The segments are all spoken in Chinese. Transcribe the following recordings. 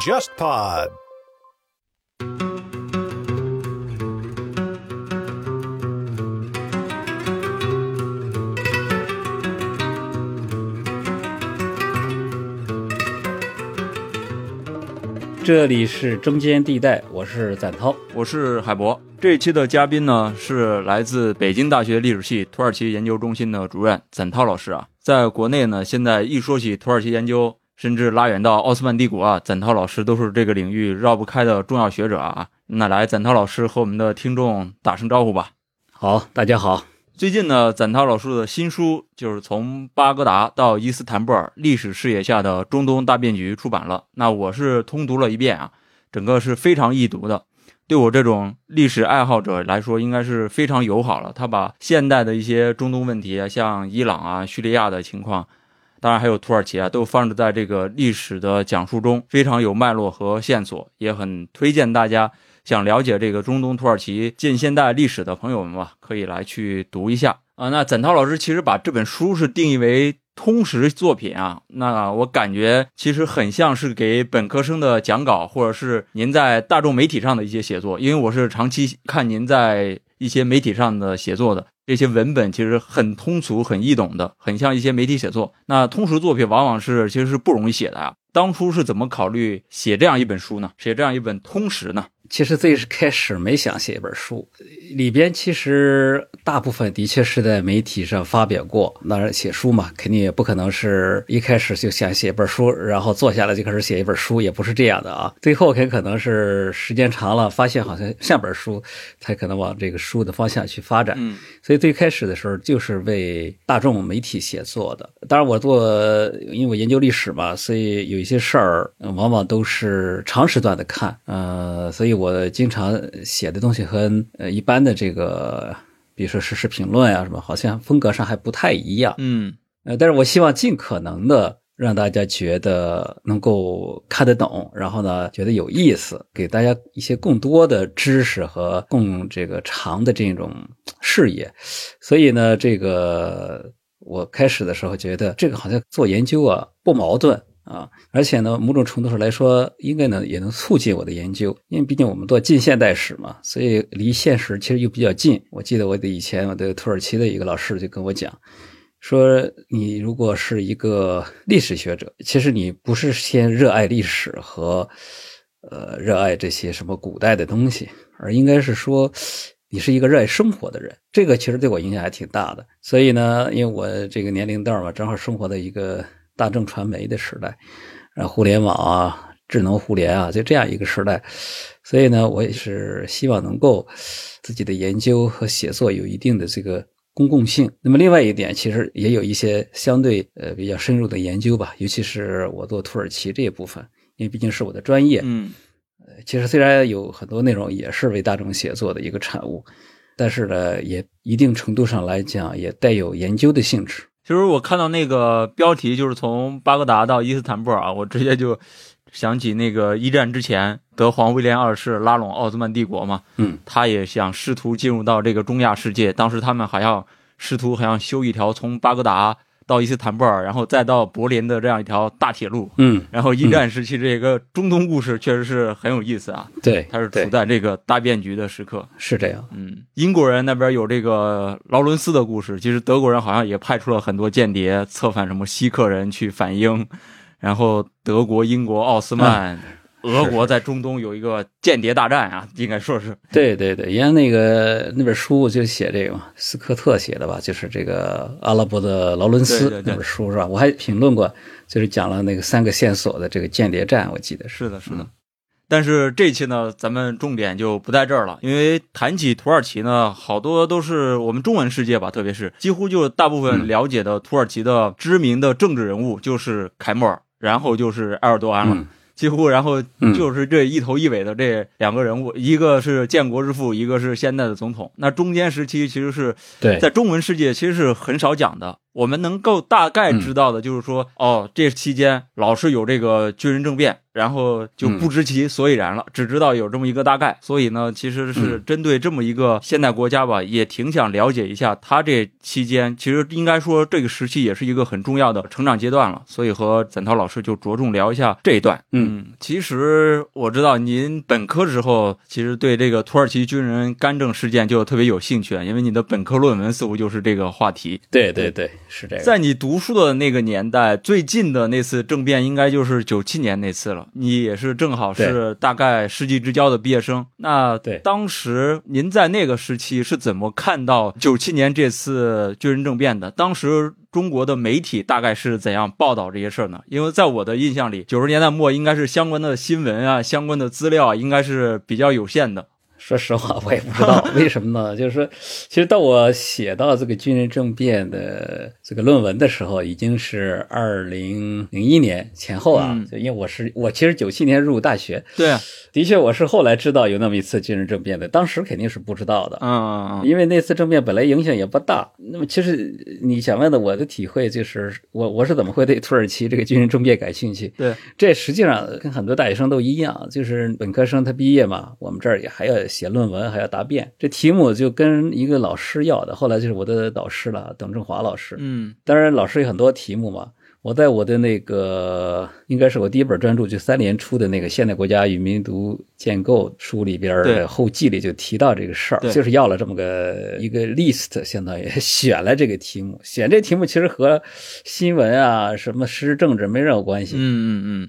JustPod。这里是中间地带，我是展涛。我是海博。这一期的嘉宾呢是来自北京大学历史系土耳其研究中心的主任展涛老师啊。在国内呢，现在一说起土耳其研究，甚至拉远到奥斯曼帝国啊，展涛老师都是这个领域绕不开的重要学者啊。那来，展涛老师和我们的听众打声招呼吧。好，大家好。最近呢，展涛老师的新书就是从巴格达到伊斯坦布尔历史视野下的中东大变局出版了。那我是通读了一遍啊，整个是非常易读的，对我这种历史爱好者来说，应该是非常友好了。他把现代的一些中东问题啊，像伊朗啊、叙利亚的情况，当然还有土耳其啊，都放置在这个历史的讲述中，非常有脉络和线索，也很推荐大家。想了解这个中东土耳其近现代历史的朋友们吧，可以来去读一下啊。那展涛老师其实把这本书是定义为通识作品啊，那我感觉其实很像是给本科生的讲稿，或者是您在大众媒体上的一些写作。因为我是长期看您在一些媒体上的写作的，这些文本其实很通俗、很易懂的，很像一些媒体写作。那通识作品往往是其实是不容易写的啊。当初是怎么考虑写这样一本书呢？写这样一本通识呢？其实最开始没想写一本书，里边其实大部分的确是在媒体上发表过。当然写书嘛，肯定也不可能是一开始就想写一本书，然后坐下来就开始写一本书，也不是这样的啊。最后很可能是时间长了，发现好像像本书，才可能往这个书的方向去发展。嗯，所以最开始的时候就是为大众媒体写作的。当然我做，因为我研究历史嘛，所以有一些事儿往往都是长时段的看，呃，所以。我经常写的东西和呃一般的这个，比如说时事评论啊什么，好像风格上还不太一样。嗯，呃，但是我希望尽可能的让大家觉得能够看得懂，然后呢觉得有意思，给大家一些更多的知识和更这个长的这种视野。所以呢，这个我开始的时候觉得这个好像做研究啊不矛盾。啊，而且呢，某种程度上来说，应该呢也能促进我的研究，因为毕竟我们做近现代史嘛，所以离现实其实又比较近。我记得我的以前我的土耳其的一个老师就跟我讲，说你如果是一个历史学者，其实你不是先热爱历史和呃热爱这些什么古代的东西，而应该是说你是一个热爱生活的人。这个其实对我影响还挺大的。所以呢，因为我这个年龄段嘛，正好生活在一个。大众传媒的时代，啊，互联网啊，智能互联啊，就这样一个时代，所以呢，我也是希望能够自己的研究和写作有一定的这个公共性。那么，另外一点，其实也有一些相对呃比较深入的研究吧，尤其是我做土耳其这一部分，因为毕竟是我的专业。嗯，呃，其实虽然有很多内容也是为大众写作的一个产物，但是呢，也一定程度上来讲，也带有研究的性质。其实我看到那个标题，就是从巴格达到伊斯坦布尔啊，我直接就想起那个一战之前，德皇威廉二世拉拢奥斯曼帝国嘛，嗯，他也想试图进入到这个中亚世界，当时他们还要试图好像修一条从巴格达。到伊斯坦布尔，然后再到柏林的这样一条大铁路，嗯，然后一战时期这个中东故事确实是很有意思啊。对，它是处在这个大变局的时刻，是这样。嗯，英国人那边有这个劳伦斯的故事，其实德国人好像也派出了很多间谍策反什么希克人去反英，然后德国、英国、奥斯曼。俄国在中东有一个间谍大战啊，应该说是。对对对，因为那个那本书就写这个嘛，斯科特写的吧，就是这个阿拉伯的劳伦斯那本书是吧？我还评论过，就是讲了那个三个线索的这个间谍战，我记得是。的，是的。但是这期呢，咱们重点就不在这儿了，因为谈起土耳其呢，好多都是我们中文世界吧，特别是几乎就大部分了解的土耳其的知名的政治人物就是凯末尔，然后就是埃尔多安了。几乎，然后就是这一头一尾的这两个人物，一个是建国之父，一个是现在的总统。那中间时期其实是在中文世界其实是很少讲的。我们能够大概知道的就是说，哦，这期间老是有这个军人政变，然后就不知其所以然了，只知道有这么一个大概。所以呢，其实是针对这么一个现代国家吧，也挺想了解一下他这期间，其实应该说这个时期也是一个很重要的成长阶段了。所以和展涛老师就着重聊一下这一段。嗯，其实我知道您本科时候其实对这个土耳其军人干政事件就特别有兴趣，因为你的本科论文似乎就是这个话题。对对对，是这个。在你读书的那个年代，最近的那次政变应该就是九七年那次了。你也是正好是大概世纪之交的毕业生。那对当时您在那个时期是怎么看到九七年这次军人政变的？当时中国的媒体大概是怎样报道这些事儿呢？因为在我的印象里，九十年代末应该是相关的新闻啊、相关的资料啊应该是比较有限的。说实话，我也不知道 为什么呢？就是说，其实到我写到这个军人政变的这个论文的时候，已经是二零零一年前后啊。就因为我是我其实九七年入大学，对，的确我是后来知道有那么一次军人政变的，当时肯定是不知道的。嗯嗯嗯，因为那次政变本来影响也不大。那么其实你想问的，我的体会就是，我我是怎么会对土耳其这个军人政变感兴趣？对，这实际上跟很多大学生都一样，就是本科生他毕业嘛，我们这儿也还要写论文，还要答辩。这题目就跟一个老师要的，后来就是我的导师了，董振华老师。嗯当然，老师有很多题目嘛。我在我的那个应该是我第一本专著，就三联出的那个《现代国家与民族建构》书里边对的后记里就提到这个事儿，就是要了这么个一个 list，相当于 选了这个题目。选这题目其实和新闻啊、什么时事政治没任何关系。嗯嗯呃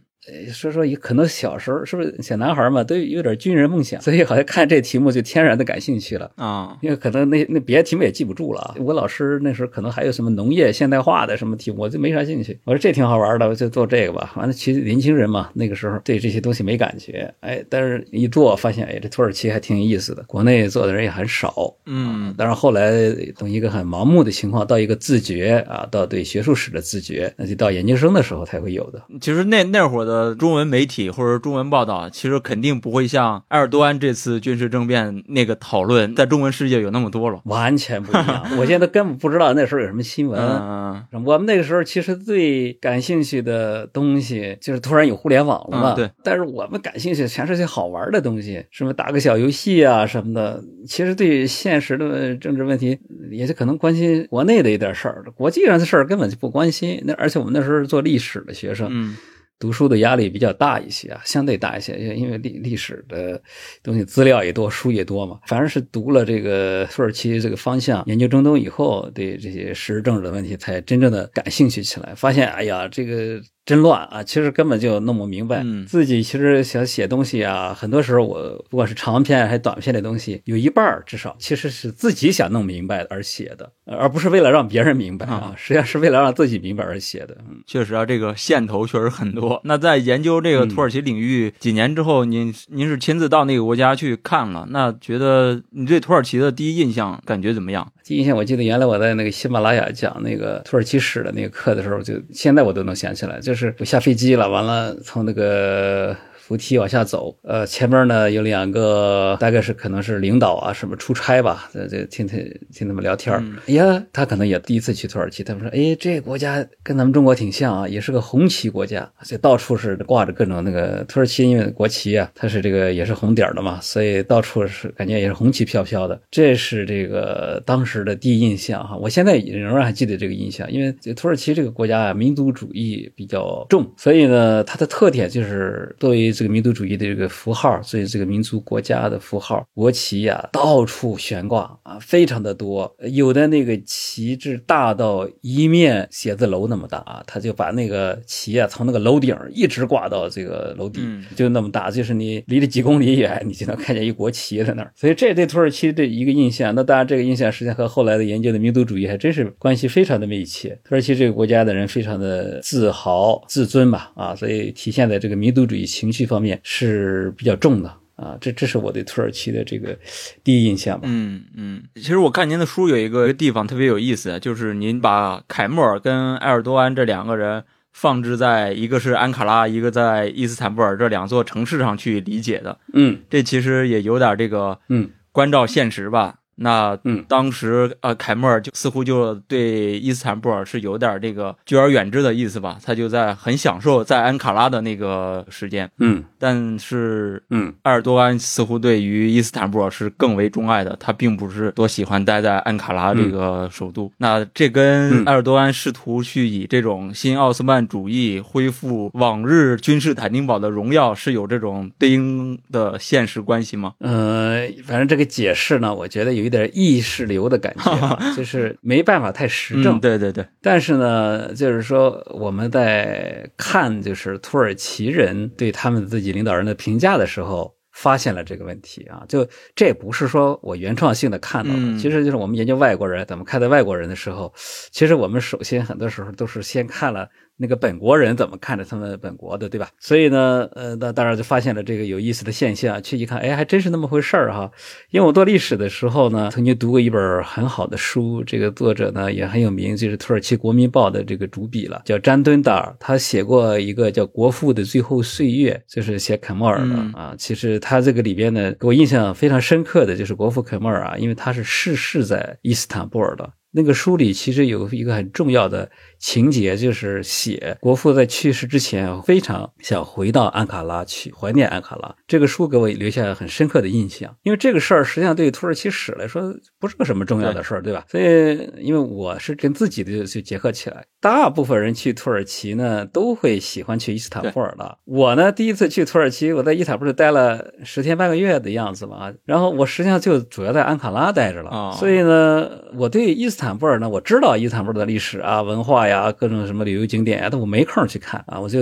说说，也可能小时候是不是小男孩嘛，都有点军人梦想，所以好像看这题目就天然的感兴趣了。嗯啊，因为可能那那别的题目也记不住了啊。我老师那时候可能还有什么农业现代化的什么题目，我就没啥兴趣。我说这挺好玩的，我就做这个吧。完了，其实年轻人嘛，那个时候对这些东西没感觉，哎，但是一做发现，哎，这土耳其还挺有意思的，国内做的人也很少。嗯但是后来从一个很盲目的情况到一个自觉啊，到对学术史的自觉，那就到研究生的时候才会有的。其实那那会儿的中文媒体或者中文报道，其实肯定不会像埃尔多安这次军事政变那个讨论在中文世界有那么多了。完全不一样，我现在根本不知道那时候有什么新闻。嗯我们那个时候其实最感兴趣的东西，就是突然有互联网了嘛。嗯对。但是我们感兴趣全是些好玩的东西，什么打个小游戏啊什么的。其实对现实的政治问题，也就可能关心国内的一点事儿，国际上的事儿根本就不关心。那而且我们那时候是做历史的学生，嗯读书的压力比较大一些啊，相对大一些，因为历历史的东西资料也多，书也多嘛。反正是读了这个土耳其这个方向，研究中东以后，对这些时事政治的问题才真正的感兴趣起来。发现，哎呀，这个真乱啊！其实根本就弄不明白。嗯自己其实想写东西啊，很多时候我不管是长篇还是短篇的东西，有一半儿至少其实是自己想弄明白而写的，而不是为了让别人明白啊，实际上是为了让自己明白而写的。嗯。确实啊，这个线头确实很多。那在研究这个土耳其领域几年之后，您您是亲自到那个国家去看了，那觉得你对土耳其的第一印象感觉怎么样？第一印象，我记得原来我在那个喜马拉雅讲那个土耳其史的那个课的时候，就现在我都能想起来，就是我下飞机了，完了从那个。扶梯往下走，呃，前面呢有两个，大概是可能是领导啊，什么出差吧，这这听他听他们聊天儿嗯。哎呀，他可能也第一次去土耳其，他们说，哎，这个国家跟咱们中国挺像啊，也是个红旗国家，这到处是挂着各种那个土耳其，因为国旗啊，它是这个也是红点儿的嘛，所以到处是感觉也是红旗飘飘的，这是这个当时的第一印象哈，我现在仍然还记得这个印象，因为这土耳其这个国家啊，民族主义比较重，所以呢，它的特点就是作为这个民族主义的这个符号，所以这个民族国家的符号，国旗呀、到处悬挂啊，非常的多，有的那个旗帜大到一面写字楼那么大啊，他就把那个旗啊从那个楼顶一直挂到这个楼底，嗯就那么大，就是你离了几公里远，你就能看见一国旗在那儿。所以这对土耳其的一个印象，那当然这个印象实际上和后来的研究的民族主义还真是关系非常的密切。土耳其这个国家的人非常的自豪、自尊吧，啊，所以体现在这个民族主义情绪方面是比较重的。啊，这这是我对土耳其的这个第一印象吧。嗯嗯，其实我看您的书有一个地方特别有意思，就是您把凯末尔跟埃尔多安这两个人放置在一个是安卡拉，一个在伊斯坦布尔这两座城市上去理解的，嗯这其实也有点这个嗯关照现实吧。那嗯。当时呃，凯末尔就似乎就对伊斯坦布尔是有点这个拒而远之的意思吧，他就在很享受在安卡拉的那个时间，嗯。但是嗯。埃尔多安似乎对于伊斯坦布尔是更为钟爱的，他并不是多喜欢待在安卡拉这个首都。那这跟嗯。埃尔多安试图去以这种新奥斯曼主义恢复往日君士坦丁堡的荣耀是有这种对应的现实关系吗？呃，反正这个解释呢，我觉得有一点意识流的感觉、啊，就是没办法太实证。嗯，对对对，但是呢，就是说我们在看就是土耳其人对他们自己领导人的评价的时候，发现了这个问题啊。就这也不是说我原创性的看到的，嗯其实就是我们研究外国人怎么看待外国人的时候，其实我们首先很多时候都是先看了。那个本国人怎么看着他们本国的，对吧？所以呢，呃，那当然就发现了这个有意思的现象。去一看，哎，还真是那么回事儿哈。因为我做历史的时候呢，曾经读过一本很好的书，这个作者呢也很有名，就是土耳其国民报的这个主笔了，叫詹敦达尔。他写过一个叫《国父的最后岁月》，就是写肯莫尔的、嗯啊。其实他这个里边呢，给我印象非常深刻的就是国父肯莫尔啊，因为他是逝世在伊斯坦布尔的。那个书里其实有一个很重要的情节，就是写国父在去世之前非常想回到安卡拉去怀念安卡拉。这个书给我留下很深刻的印象，因为这个事儿实际上对土耳其史来说不是个什么重要的事儿，对吧？所以，因为我是跟自己的就结合起来，大部分人去土耳其呢都会喜欢去伊斯坦布尔的。我呢第一次去土耳其，我在伊斯坦布尔待了十天半个月的样子嘛，然后我实际上就主要在安卡拉待着了，哦所以呢，我对伊斯坦布尔呢，我知道伊斯坦布尔的历史啊、文化呀、呀各种什么旅游景点呀，但我没空去看啊。我就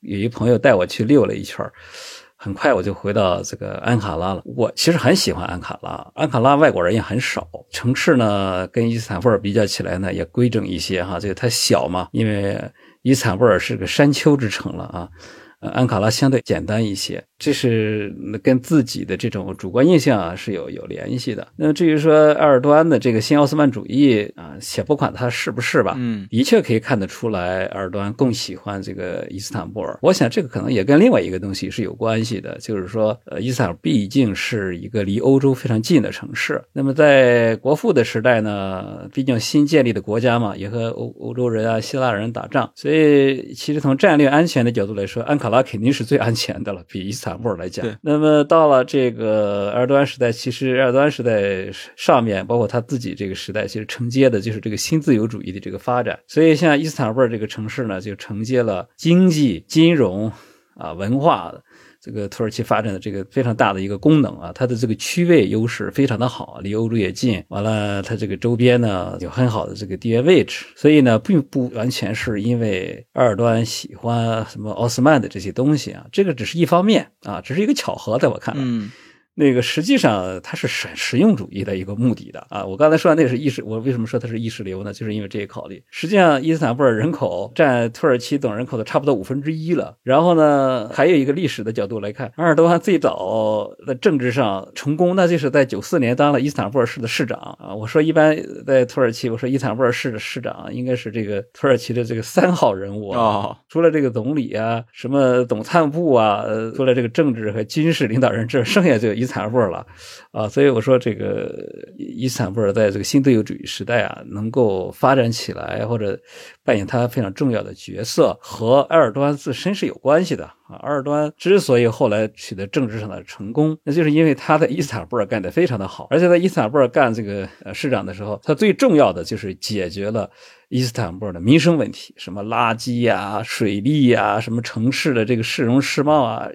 有一朋友带我去溜了一圈很快我就回到这个安卡拉了。我其实很喜欢安卡拉，安卡拉外国人也很少，城市呢跟伊斯坦布尔比较起来呢也规整一些哈，这个它小嘛，因为伊斯坦布尔是个山丘之城了啊。安卡拉相对简单一些，这是跟自己的这种主观印象啊是有有联系的。那么至于说埃尔多安的这个新奥斯曼主义啊，且不管他是不是吧，嗯的确可以看得出来，埃尔多安更喜欢这个伊斯坦布尔。我想这个可能也跟另外一个东西是有关系的，就是说，呃，伊斯坦布尔毕竟是一个离欧洲非常近的城市。那么在国父的时代呢，毕竟新建立的国家嘛，也和欧欧洲人啊、希腊人打仗，所以其实从战略安全的角度来说，安卡拉肯定是最安全的了，比伊斯坦布尔来讲。那么到了这个埃尔多安时代，其实埃尔多安时代上面，包括他自己这个时代，其实承接的就是这个新自由主义的这个发展。所以像伊斯坦布尔这个城市呢，就承接了经济、金融啊、文化这个土耳其发展的这个非常大的一个功能啊，它的这个区位优势非常的好，离欧洲也近，完了它这个周边呢有很好的这个地缘位置，所以呢并不完全是因为二端喜欢什么奥斯曼的这些东西啊，这个只是一方面啊，只是一个巧合，在我看来。那个实际上它是实实用主义的一个目的的啊！我刚才说的那是意识，我为什么说它是意识流呢？就是因为这个考虑。实际上，伊斯坦布尔人口占土耳其总人口的差不多五分之一了。然后呢，还有一个历史的角度来看，埃尔多安最早在政治上成功，那就是在九四年当了伊斯坦布尔市的市长啊。我说一般在土耳其，我说伊斯坦布尔市的市长应该是这个土耳其的这个三号人物啊。哦除了这个总理啊，什么总参部啊，呃，除了这个政治和军事领导人，这剩下就伊斯坦布尔了，啊，所以我说这个伊斯坦布尔在这个新自由主义时代啊，能够发展起来或者扮演他非常重要的角色，和埃尔多安自身是有关系的啊。埃尔多安之所以后来取得政治上的成功，那就是因为他在伊斯坦布尔干得非常的好，而且在伊斯坦布尔干这个市长的时候，他最重要的就是解决了。伊斯坦布尔的民生问题，什么垃圾呀、水利呀、什么城市的这个市容市貌啊，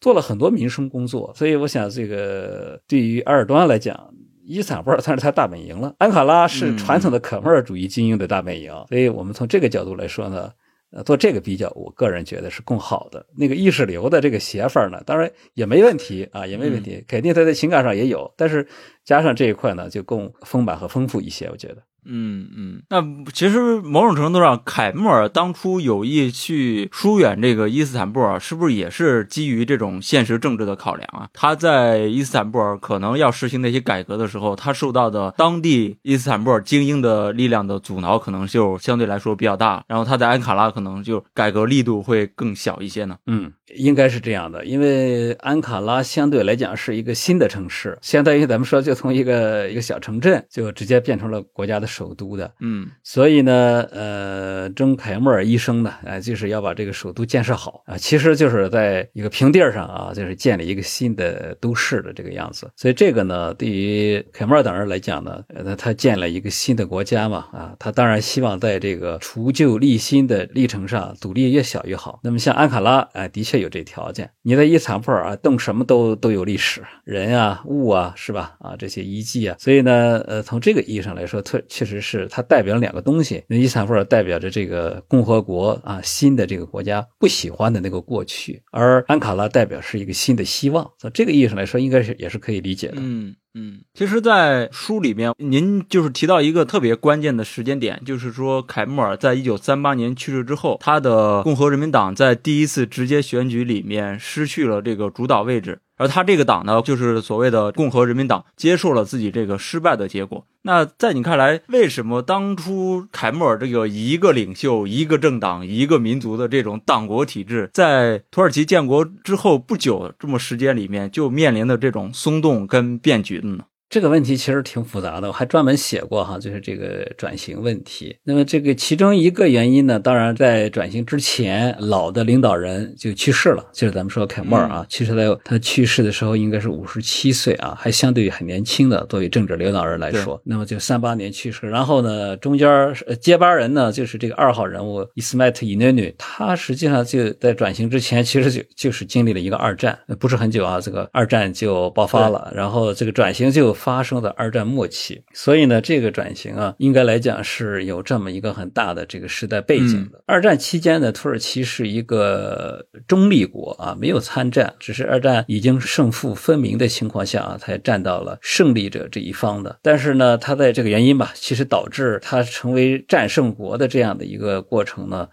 做了很多民生工作。所以我想，这个对于埃尔多安来讲，伊斯坦布尔算是他大本营了。安卡拉是传统的可莫尔主义精英的大本营，所以我们从这个角度来说呢。呃，做这个比较，我个人觉得是更好的。那个意识流的这个写法呢，当然也没问题啊，也没问题，肯定他在情感上也有，但是加上这一块呢，就更丰满和丰富一些，我觉得。嗯嗯，那其实某种程度上，凯末尔当初有意去疏远这个伊斯坦布尔，是不是也是基于这种现实政治的考量啊？他在伊斯坦布尔可能要实行那些改革的时候，他受到的当地伊斯坦布尔精英的力量的阻挠，可能就相对来说比较大。然后他在安卡拉可能就改革力度会更小一些呢。嗯，应该是这样的，因为安卡拉相对来讲是一个新的城市，相当于咱们说就从一个一个小城镇就直接变成了国家的首都的。嗯所以呢，呃，中凯莫尔医生呢，呃，就是要把这个首都建设好啊，其实就是在一个平地上啊，就是建立一个新的都市的这个样子。所以这个呢，对于凯莫尔等人来讲呢，呃，他建了一个新的国家嘛，啊，他当然希望在这个除旧立新的历程上，阻力越小越好。那么像安卡拉，哎、的确有这条件。你在伊斯坦布尔啊，动什么都都有历史，人啊、物啊，是吧？啊，这些遗迹啊，所以呢，呃，从这个意义上来说，特确实是它代表了两个东西。那伊斯坦布尔代表着这个共和国啊，新的这个国家不喜欢的那个过去，而安卡拉代表是一个新的希望。从这个意义上来说，应该是也是可以理解的。嗯嗯，其实，在书里面，您就是提到一个特别关键的时间点，就是说凯末尔在一九三八年去世之后，他的共和人民党在第一次直接选举里面失去了这个主导位置，而他这个党呢，就是所谓的共和人民党，接受了自己这个失败的结果。那在你看来，为什么当初凯末尔这个一个领袖、一个政党、一个民族的这种党国体制，在土耳其建国之后不久这么时间里面，就面临的这种松动跟变局呢？这个问题其实挺复杂的，我还专门写过哈，就是这个转型问题。那么这个其中一个原因呢，当然在转型之前，老的领导人就去世了，就是咱们说凯莫尔啊，其实他他去世的时候应该是五十七岁啊，还相对于很年轻的，作为政治领导人来说。那么就三八年去世，然后呢，中间呃接班人呢就是这个二号人物伊斯迈特伊内女，他实际上就在转型之前，其实就就是经历了一个二战，不是很久啊，这个二战就爆发了，然后这个转型就。发生在二战末期，所以呢，这个转型啊，应该来讲是有这么一个很大的这个时代背景的。嗯、二战期间呢，土耳其是一个中立国啊，没有参战，只是二战已经胜负分明的情况下啊，才站到了胜利者这一方的。但是呢，它在这个原因吧，其实导致它成为战胜国的这样的一个过程呢，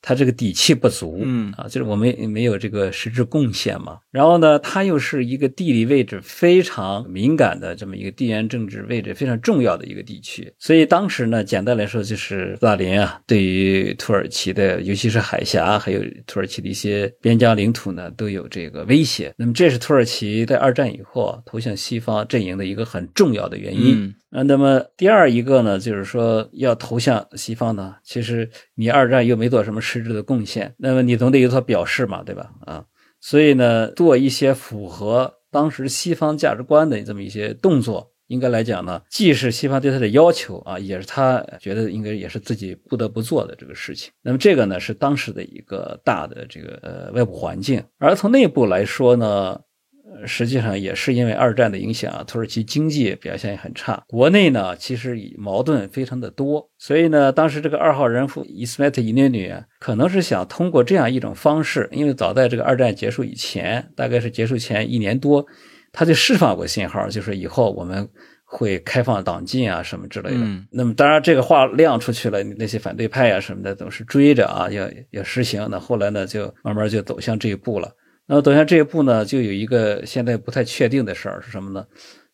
它这个底气不足，嗯啊，就是我们没有这个实质贡献嘛。然后呢，它又是一个地理位置非常敏感的这么一个地缘政治位置非常重要的一个地区，所以当时呢，简单来说就是斯大林啊，对于土耳其的，尤其是海峡，还有土耳其的一些边疆领土呢，都有这个威胁。那么这是土耳其在二战以后啊投向西方阵营的一个很重要的原因。嗯啊，那么第二一个呢，就是说要投向西方呢，其实你二战又没做什么实质的贡献，那么你总得有所表示嘛，对吧？啊，所以呢，做一些符合当时西方价值观的这么一些动作，应该来讲呢，既是西方对他的要求啊，也是他觉得应该也是自己不得不做的这个事情。那么这个呢，是当时的一个大的这个呃外部环境，而从内部来说呢。呃，实际上也是因为二战的影响啊，土耳其经济表现也很差。国内呢，其实矛盾非常的多，所以呢，当时这个二号人夫伊斯迈特伊涅女啊，可能是想通过这样一种方式，因为早在这个二战结束以前，大概是结束前一年多，他就释放过信号，就是以后我们会开放党禁啊什么之类的。嗯、那么当然这个话亮出去了，那些反对派啊什么的都是追着啊要要实行。那后来呢，就慢慢就走向这一步了。那么走向这一步呢，就有一个现在不太确定的事儿是什么呢？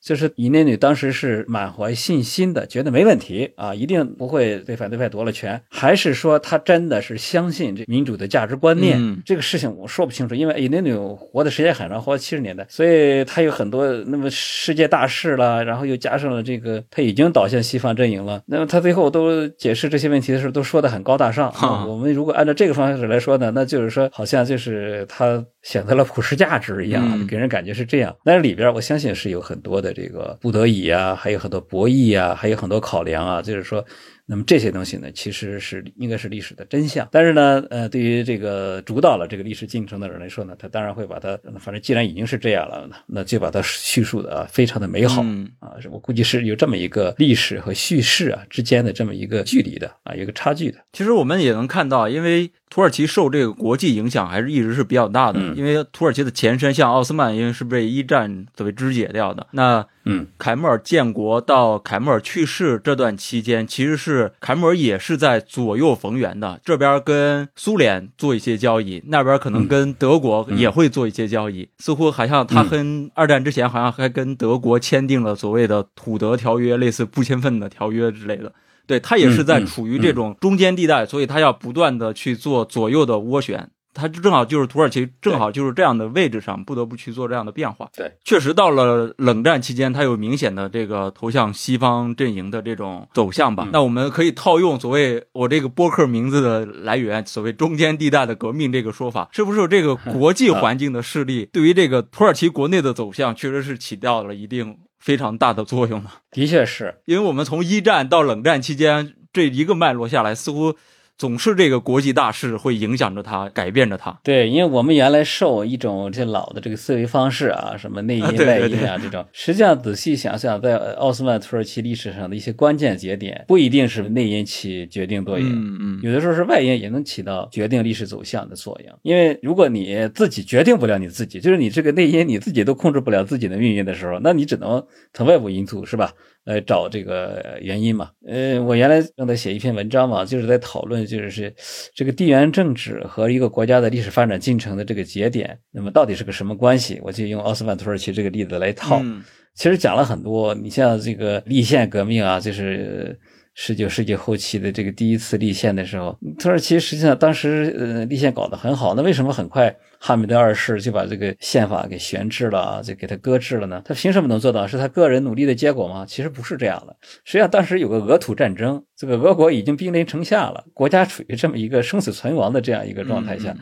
就是伊内女当时是满怀信心的，觉得没问题啊，一定不会被反对派夺了权，还是说她真的是相信这民主的价值观念？嗯、这个事情我说不清楚，因为伊内女活的时间很长，活七十年代，所以她有很多那么世界大事了，然后又加上了这个，她已经倒向西方阵营了。那么她最后都解释这些问题的时候，都说的很高大上。啊、我们如果按照这个方式来说呢，那就是说，好像就是她选择了普世价值一样，嗯、给人感觉是这样。但是里边我相信是有很多的这个不得已啊，还有很多博弈啊，还有很多考量啊，就是说。那么这些东西呢，其实是应该是历史的真相。但是呢，呃，对于这个主导了这个历史进程的人来说呢，他当然会把它，反正既然已经是这样了，那就把它叙述的啊非常的美好、嗯、啊。我估计是有这么一个历史和叙事啊之间的这么一个距离的啊，一个差距的。其实我们也能看到，因为土耳其受这个国际影响还是一直是比较大的。嗯、因为土耳其的前身像奥斯曼，因为是被一战所谓肢解掉的。那嗯，凯末尔建国到凯末尔去世这段期间，其实是凯末尔也是在左右逢源的。这边跟苏联做一些交易，那边可能跟德国也会做一些交易。嗯、似乎好像他跟二战之前好像还跟德国签订了所谓的土德条约，类似不签份的条约之类的。对他也是在处于这种中间地带，嗯、所以他要不断的去做左右的涡旋。他正好就是土耳其，正好就是这样的位置上，不得不去做这样的变化。对，确实到了冷战期间，它有明显的这个投向西方阵营的这种走向吧。嗯那我们可以套用所谓我这个播客名字的来源，所谓中间地带的革命这个说法，是不是这个国际环境的势力对于这个土耳其国内的走向，确实是起到了一定非常大的作用呢？的确是，因为我们从一战到冷战期间这一个脉络下来，似乎总是这个国际大势会影响着他，改变着他。对，因为我们原来受一种这老的这个思维方式啊，什么内因 外因啊这种，实际上仔细想想，在奥斯曼土耳其历史上的一些关键节点，不一定是内因起决定作用，嗯嗯，有的时候是外因也能起到决定历史走向的作用。因为如果你自己决定不了你自己，就是你这个内因你自己都控制不了自己的命运的时候，那你只能从外部因素是吧？来找这个原因嘛。呃，我原来正在写一篇文章嘛，就是在讨论就是这个地缘政治和一个国家的历史发展进程的这个节点，那么到底是个什么关系？我就用奥斯曼土耳其这个例子来套。嗯其实讲了很多，你像这个立宪革命啊，就是十九世纪后期的这个第一次立宪的时候，土耳其实际上当时呃立宪搞得很好，那为什么很快哈米德二世就把这个宪法给悬置了，就给他搁置了呢？他凭什么能做到？是他个人努力的结果吗？其实不是这样的。实际上当时有个俄土战争，这个俄国已经兵临城下了，国家处于这么一个生死存亡的这样一个状态下。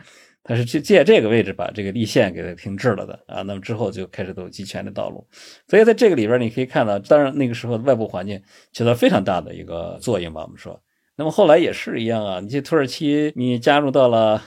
他是去借这个位置把这个立宪给它停滞了的啊，那么之后就开始走集权的道路，所以在这个里边你可以看到，当然那个时候的外部环境起到非常大的一个作用吧，我们说，那么后来也是一样啊，你这土耳其你加入到了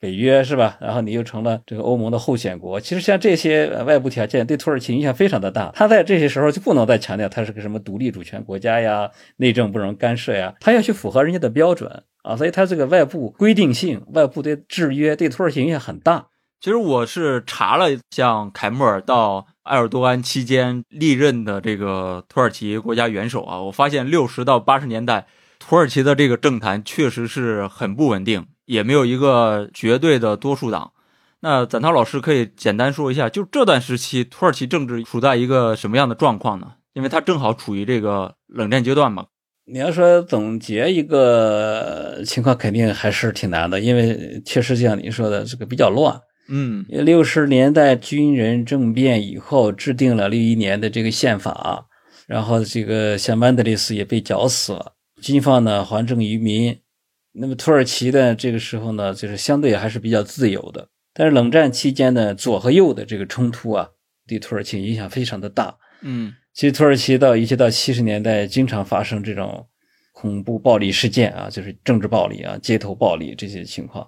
北约是吧？然后你又成了这个欧盟的候选国，其实像这些外部条件对土耳其影响非常的大，他在这些时候就不能再强调他是个什么独立主权国家呀，内政不容干涉呀，他要去符合人家的标准。啊，所以他这个外部规定性、外部的制约对土耳其影响很大。其实我是查了像凯末尔到埃尔多安期间历任的这个土耳其国家元首啊，我发现六十到八十年代土耳其的这个政坛确实是很不稳定，也没有一个绝对的多数党。那展涛老师可以简单说一下，就这段时期土耳其政治处在一个什么样的状况呢？因为它正好处于这个冷战阶段嘛。你要说总结一个情况，肯定还是挺难的，因为确实像你说的，这个比较乱。嗯六十年代军人政变以后，制定了六一年的这个宪法，然后这个像曼德里斯也被绞死了，军方呢还政于民。那么土耳其的这个时候呢，就是相对还是比较自由的。但是冷战期间呢，左和右的这个冲突啊，对土耳其影响非常的大。嗯其实土耳其到一直到七十年代，经常发生这种恐怖暴力事件啊，就是政治暴力啊、街头暴力这些情况。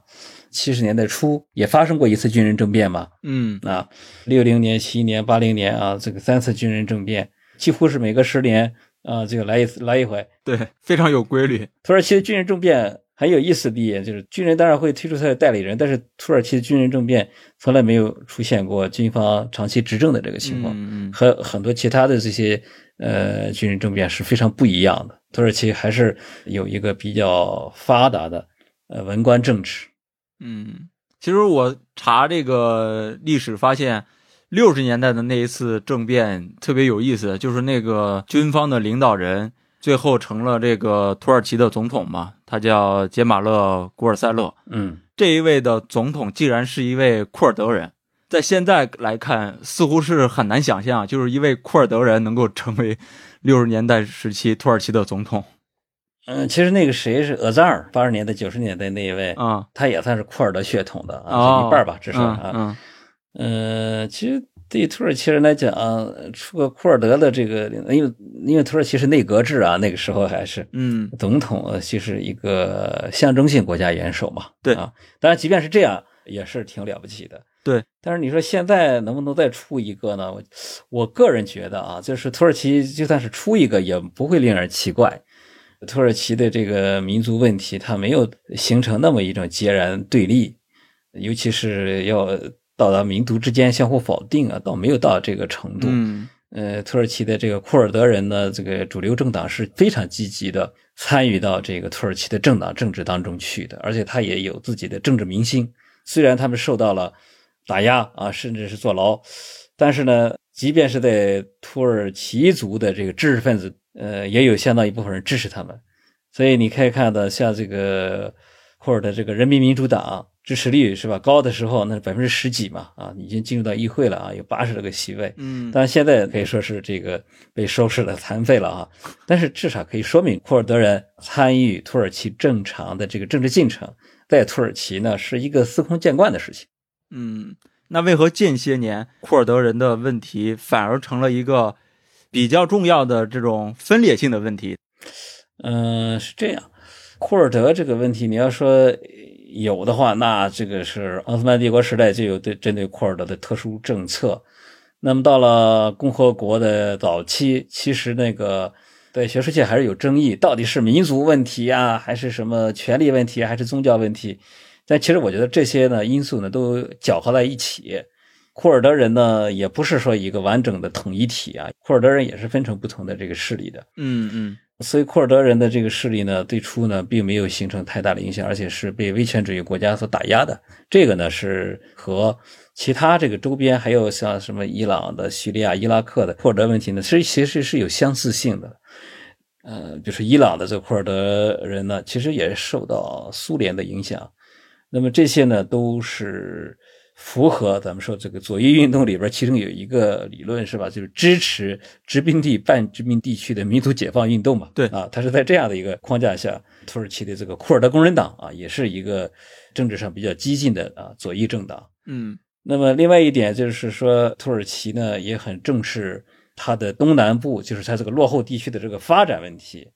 七十年代初也发生过一次军人政变嘛，嗯啊，六零年、七一年、八零年啊，这个三次军人政变，几乎是每隔十年啊，这个来一次来一回。对，非常有规律。土耳其的军人政变很有意思的一点就是，军人当然会推出他的代理人，但是土耳其的军人政变从来没有出现过军方长期执政的这个情况。嗯嗯和很多其他的这些呃军人政变是非常不一样的。土耳其还是有一个比较发达的呃文官政治。嗯，其实我查这个历史发现，六十年代的那一次政变特别有意思，就是那个军方的领导人最后成了这个土耳其的总统嘛，他叫杰马勒·古尔塞勒。嗯，这一位的总统竟然是一位库尔德人，在现在来看，似乎是很难想象，就是一位库尔德人能够成为六十年代时期土耳其的总统。嗯，其实那个谁是额赞尔，八十年代、九十年代那一位，啊，他也算是库尔德血统的啊，哦。一半吧，至少嗯啊。嗯。呃，其实对土耳其人来讲，出个库尔德的这个，因为因为土耳其是内阁制啊，那个时候还是嗯总统呃就是一个象征性国家元首嘛。对啊，当然即便是这样，也是挺了不起的。对，但是你说现在能不能再出一个呢？我我个人觉得啊，就是土耳其就算是出一个，也不会令人奇怪。土耳其的这个民族问题，它没有形成那么一种截然对立，尤其是要到达民族之间相互否定啊，倒没有到这个程度。嗯呃，土耳其的这个库尔德人呢，这个主流政党是非常积极的参与到这个土耳其的政党政治当中去的，而且他也有自己的政治明星。虽然他们受到了打压啊，甚至是坐牢，但是呢，即便是在土耳其族的这个知识分子，呃，也有相当一部分人支持他们。所以你可以看到，像这个库尔的这个人民民主党，支持率是吧高的时候，那是百分之十几嘛，啊，已经进入到议会了啊，有八十多个席位。嗯，当然现在可以说是这个被收拾了残废了啊，但是至少可以说明库尔德人参与土耳其正常的这个政治进程，在土耳其呢是一个司空见惯的事情。嗯，那为何近些年库尔德人的问题反而成了一个比较重要的这种分裂性的问题？嗯，是这样，库尔德这个问题，你要说有的话，那这个是奥斯曼帝国时代就有对针对库尔德的特殊政策。那么到了共和国的早期，其实那个对学术界还是有争议，到底是民族问题啊，还是什么权力问题，还是宗教问题？但其实我觉得这些呢因素呢都搅和在一起。库尔德人呢也不是说一个完整的统一体啊，库尔德人也是分成不同的这个势力的。嗯嗯。所以库尔德人的这个势力呢，最初呢并没有形成太大的影响，而且是被威权主义国家所打压的。这个呢是和其他这个周边还有像什么伊朗的、叙利亚、伊拉克的库尔德问题呢，其实其实是有相似性的。呃，就是伊朗的这库尔德人呢，其实也受到苏联的影响。那么这些呢，都是。符合咱们说这个左翼运动里边，其中有一个理论是吧？就是支持殖民地半殖民地区的民族解放运动嘛。对啊，它是在这样的一个框架下，土耳其的这个库尔德工人党啊，也是一个政治上比较激进的啊左翼政党。嗯，那么另外一点就是说，土耳其呢也很重视它的东南部，就是它这个落后地区的这个发展问题。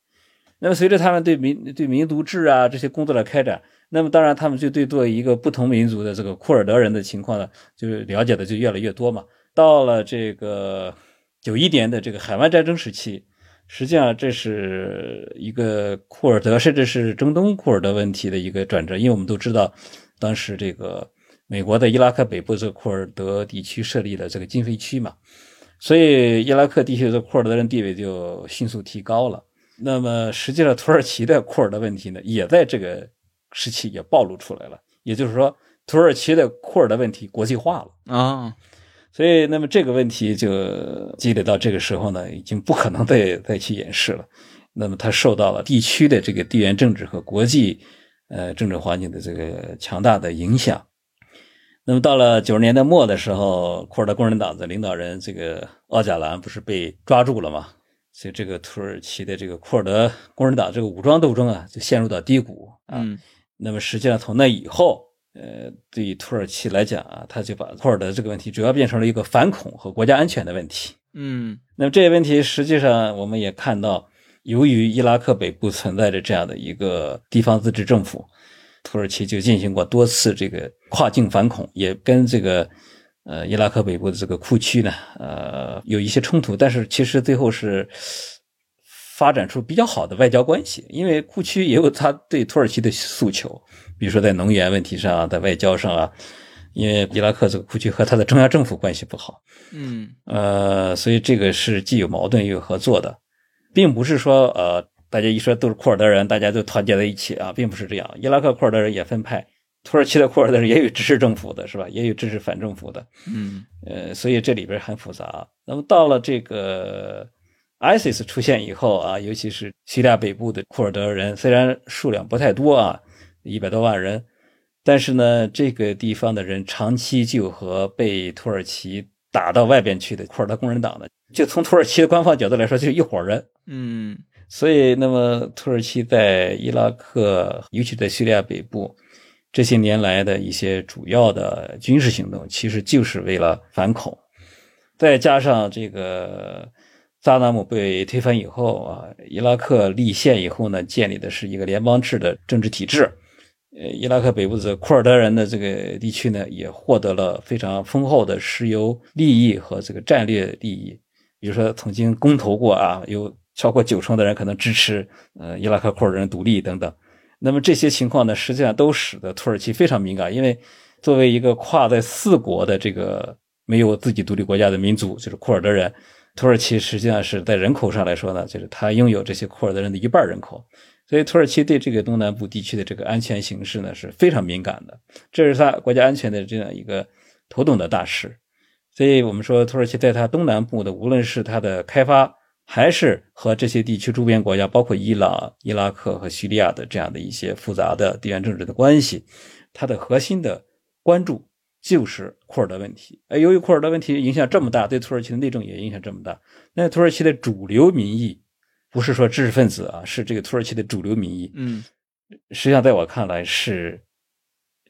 那么随着他们对民对民族制啊这些工作的开展。那么当然，他们就对作为一个不同民族的这个库尔德人的情况呢，就是了解的就越来越多嘛。到了这个九一年的这个海湾战争时期，实际上这是一个库尔德甚至是中东库尔德问题的一个转折，因为我们都知道，当时这个美国在伊拉克北部这库尔德地区设立了这个禁飞区嘛，所以伊拉克地区的库尔德人地位就迅速提高了。那么实际上，土耳其的库尔德问题呢，也在这个。时期也暴露出来了，也就是说，土耳其的库尔德问题国际化了啊，所以那么这个问题就积累到这个时候呢，已经不可能再再去掩饰了。那么它受到了地区的这个地缘政治和国际呃政治环境的这个强大的影响。那么到了九十年代末的时候，库尔德工人党的领导人这个奥贾兰不是被抓住了吗？所以这个土耳其的这个库尔德工人党这个武装斗争啊，就陷入到低谷啊。那么实际上从那以后，呃，对于土耳其来讲啊，他就把库尔德这个问题主要变成了一个反恐和国家安全的问题。嗯，那么这些问题实际上我们也看到，由于伊拉克北部存在着这样的一个地方自治政府，土耳其就进行过多次这个跨境反恐，也跟这个呃伊拉克北部的这个库区呢，呃有一些冲突，但是其实最后是。发展出比较好的外交关系，因为库区也有他对土耳其的诉求，比如说在能源问题上，在外交上啊，因为伊拉克这个库区和他的中央政府关系不好，嗯，呃，所以这个是既有矛盾又有合作的，并不是说呃大家一说都是库尔德人，大家都团结在一起啊，并不是这样。伊拉克库尔德人也分派，土耳其的库尔德人也有支持政府的，是吧？也有支持反政府的，嗯，呃，所以这里边很复杂。那么到了这个。ISIS 出现以后啊，尤其是叙利亚北部的库尔德人，虽然数量不太多啊，一百多万人，但是呢，这个地方的人长期就和被土耳其打到外边去的库尔德工人党的，就从土耳其的官方角度来说，就一伙人。嗯，所以，那么土耳其在伊拉克，尤其在叙利亚北部这些年来的一些主要的军事行动，其实就是为了反恐，再加上这个。萨达姆被推翻以后啊，伊拉克立宪以后呢，建立的是一个联邦制的政治体制。呃，伊拉克北部的库尔德人的这个地区呢，也获得了非常丰厚的石油利益和这个战略利益。比如说，曾经公投过啊，有超过九成的人可能支持呃伊拉克库尔德人独立等等。那么这些情况呢，实际上都使得土耳其非常敏感，因为作为一个跨在四国的这个没有自己独立国家的民族，就是库尔德人。土耳其实际上是在人口上来说呢，就是它拥有这些库尔德人的一半人口，所以土耳其对这个东南部地区的这个安全形势呢是非常敏感的，这是它国家安全的这样一个头等的大事。所以我们说，土耳其在它东南部的，无论是它的开发，还是和这些地区周边国家，包括伊朗、伊拉克和叙利亚的这样的一些复杂的地缘政治的关系，它的核心的关注就是库尔德问题。而由于库尔德问题影响这么大，对土耳其的内政也影响这么大，那土耳其的主流民意不是说知识分子啊，是这个土耳其的主流民意。嗯实际上，在我看来是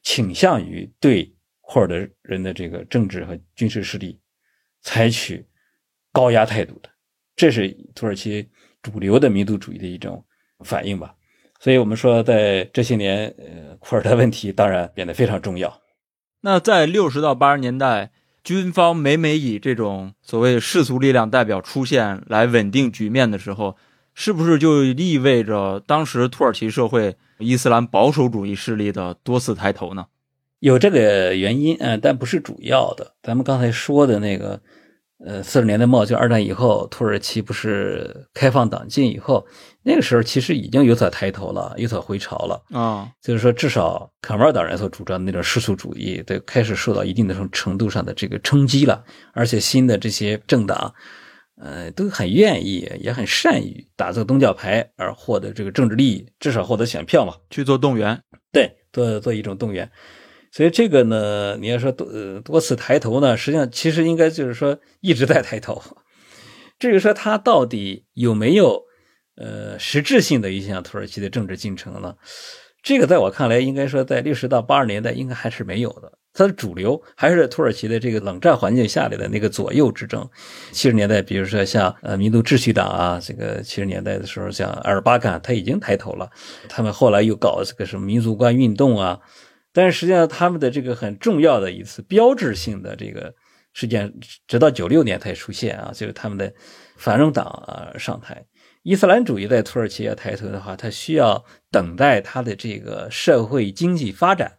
倾向于对库尔德人的这个政治和军事势力采取高压态度的，这是土耳其主流的民族主义的一种反应吧。所以，我们说，在这些年，呃，库尔德问题当然变得非常重要。那在六十到八十年代，军方每每以这种所谓世俗力量代表出现来稳定局面的时候，是不是就意味着当时土耳其社会伊斯兰保守主义势力的多次抬头呢？有这个原因，嗯，但不是主要的。咱们刚才说的那个，呃，四十年代末就二战以后，土耳其不是开放党禁以后，那个时候其实已经有所抬头了，有所回潮了。啊，就是说，至少卡马尔党人所主张的那种世俗主义，对，开始受到一定的程度上的这个冲击了。而且新的这些政党，呃，都很愿意，也很善于打这个东教牌而获得这个政治利益，至少获得选票嘛。去做动员。对，做做一种动员。所以这个呢，你要说多多次抬头呢，实际上其实应该就是说一直在抬头。至于说他到底有没有呃实质性的影响土耳其的政治进程呢？这个在我看来，应该说在六十到八十年代应该还是没有的。它的主流还是土耳其的这个冷战环境下来的那个左右之争。七十年代，比如说像呃民族秩序党啊，这个七十年代的时候，像埃尔巴坎他已经抬头了。他们后来又搞这个什么民族观运动啊。但是实际上，他们的这个很重要的一次标志性的这个事件，直到九六年才出现啊，就是他们的繁荣党啊上台。伊斯兰主义在土耳其要抬头的话，它需要等待它的这个社会经济发展，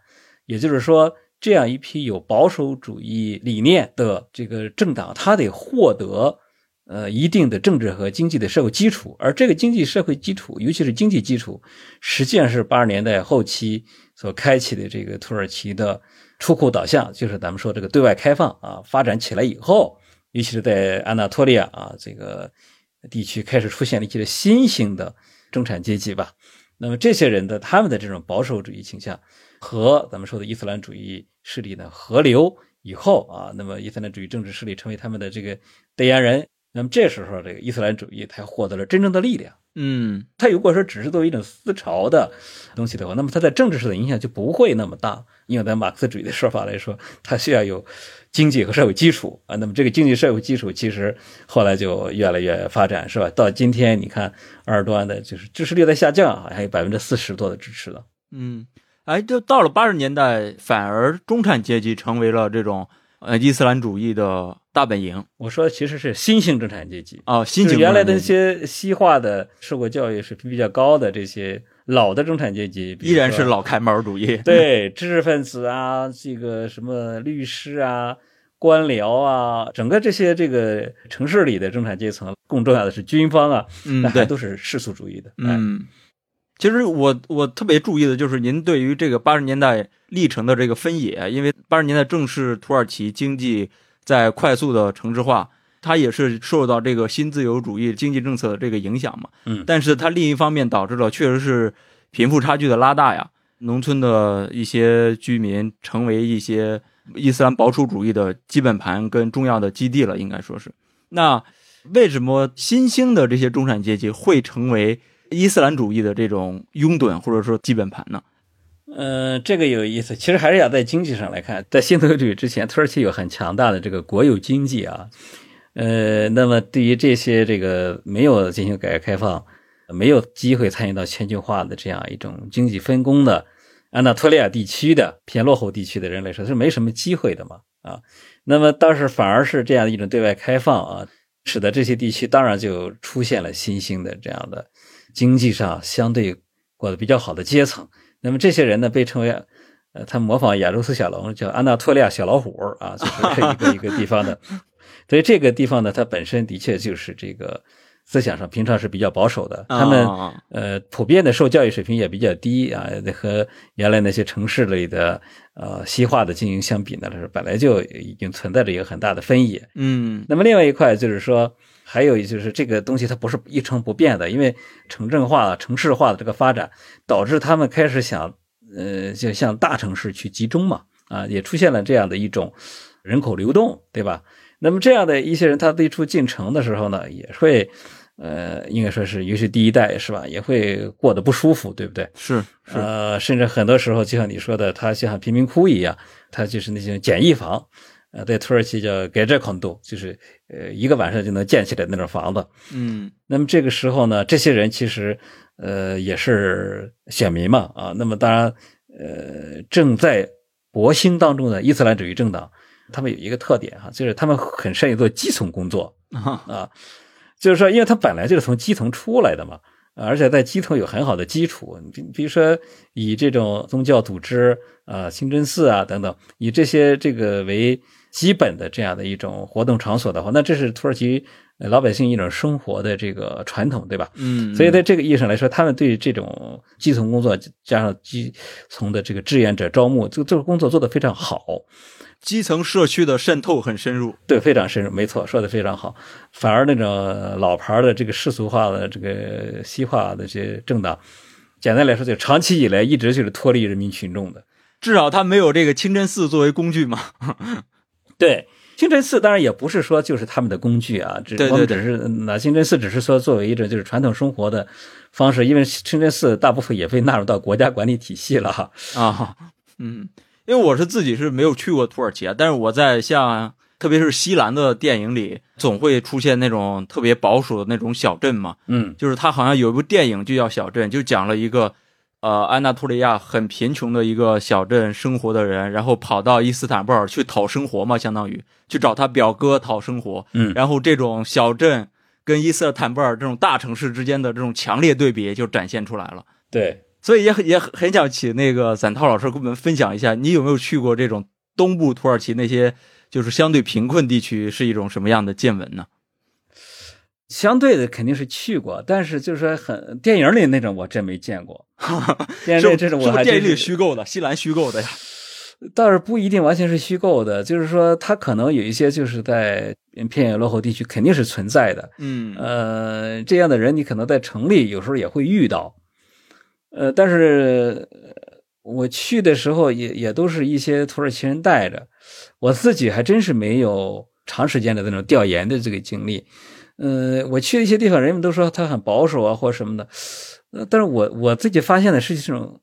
也就是说，这样一批有保守主义理念的这个政党，它得获得呃一定的政治和经济的社会基础，而这个经济社会基础，尤其是经济基础，实际上是八十年代后期。所开启的这个土耳其的出口导向，就是咱们说这个对外开放啊，发展起来以后，尤其是在安纳托利亚啊这个地区开始出现了一些新兴的中产阶级吧。那么这些人的他们的这种保守主义倾向和咱们说的伊斯兰主义势力呢合流以后啊，那么伊斯兰主义政治势力成为他们的这个代言人，那么这时候这个伊斯兰主义才获得了真正的力量。嗯，它如果说只是作为一种思潮的东西的话，那么它在政治上的影响就不会那么大。因为在马克思主义的说法来说，它需要有经济和社会基础啊。那么这个经济社会基础其实后来就越来越发展，是吧？到今天你看，二端的就是支持率在下降，还有百分之四十多的支持了。嗯，哎，就到了八十年代，反而中产阶级成为了这种呃伊斯兰主义的。大本营，我说其实是新兴中产阶级哦，新型原来的那些西化的、受过教育水平比较高的这些老的中产阶级，依然是老开门主义。对，知识分子啊，这个什么律师啊、官僚啊，整个这些这个城市里的中产阶层，更重要的是军方啊，嗯，对，都是世俗主义的。嗯，其实我我特别注意的就是您对于这个八十年代历程的这个分野，因为八十年代正是土耳其经济。在快速的城市化，它也是受到这个新自由主义经济政策的这个影响嘛。嗯，但是它另一方面导致了确实是贫富差距的拉大呀，农村的一些居民成为一些伊斯兰保守主义的基本盘跟重要的基地了，应该说是。那为什么新兴的这些中产阶级会成为伊斯兰主义的这种拥趸或者说基本盘呢？嗯，这个有意思。其实还是要在经济上来看，在新自由主义之前，土耳其有很强大的这个国有经济啊。呃，那么对于这些这个没有进行改革开放、没有机会参与到全球化的这样一种经济分工的安纳托利亚地区的偏落后地区的人来说，是没什么机会的嘛啊。那么倒是反而是这样一种对外开放啊，使得这些地区当然就出现了新兴的这样的经济上相对过得比较好的阶层。那么这些人呢，被称为，呃，他模仿亚洲斯小龙，叫安纳托利亚小老虎啊，就是 一个一个地方的。所以这个地方呢，它本身的确就是这个思想上平常是比较保守的。他们呃，普遍的受教育水平也比较低啊，和原来那些城市里的呃西化的精英相比呢，是本来就已经存在着一个很大的分野。嗯，那么另外一块就是说。还有就是这个东西它不是一成不变的，因为城镇化、城市化的这个发展，导致他们开始想呃，就向大城市去集中嘛，啊，也出现了这样的一种人口流动，对吧？那么这样的一些人，他最初进城的时候呢，也会，呃，应该说是，尤其第一代是吧，也会过得不舒服，对不对？是是，呃，甚至很多时候，就像你说的，他像贫民窟一样，他就是那些简易房，呃，在土耳其叫盖这孔度，就是呃一个晚上就能建起来那种房子。嗯那么这个时候呢，这些人其实呃也是选民嘛，啊，那么当然，呃，正在勃兴当中的伊斯兰主义政党，他们有一个特点哈，就是他们很善于做基层工作。啊啊，就是说，因为他本来就是从基层出来的嘛，而且在基层有很好的基础。比比如说，以这种宗教组织啊、清真寺啊等等，以这些这个为基本的这样的一种活动场所的话，那这是土耳其老百姓一种生活的这个传统，对吧？嗯，所以在这个意义上来说，他们对这种基层工作加上基层的这个志愿者招募，这这个工作做得非常好。基层社区的渗透很深入。对，非常深入，没错，说的非常好。反而那种老牌的这个世俗化的这个西化的这些政党，简单来说，就长期以来一直就是脱离人民群众的。至少他没有这个清真寺作为工具嘛。对，清真寺当然也不是说就是他们的工具啊，只对对我们只是那清真寺只是说作为一种就是传统生活的方式，因为清真寺大部分也被纳入到国家管理体系了。哈。啊，嗯，因为我是自己是没有去过土耳其啊，但是我在像特别是西兰的电影里，总会出现那种特别保守的那种小镇嘛，嗯。就是他好像有一部电影就叫《小镇》，就讲了一个呃安纳托利亚很贫穷的一个小镇生活的人，然后跑到伊斯坦布尔去讨生活嘛，相当于去找他表哥讨生活，嗯然后这种小镇跟伊斯坦布尔这种大城市之间的这种强烈对比就展现出来了。对，所以也很也很很想请那个散涛老师跟我们分享一下，你有没有去过这种东部土耳其那些就是相对贫困地区是一种什么样的见闻呢？相对的肯定是去过，但是就是说很电影里那种我真没见过。电影这种我还是电影里虚构的，西兰虚构的呀？倒是不一定完全是虚构的，就是说它可能有一些就是在偏远落后地区肯定是存在的。嗯呃，这样的人你可能在城里有时候也会遇到。呃，但是呃我去的时候也也都是一些土耳其人带着，我自己还真是没有长时间的那种调研的这个经历。呃，我去的一些地方，人们都说他很保守啊，或什么的。呃，但是我我自己发现的是这种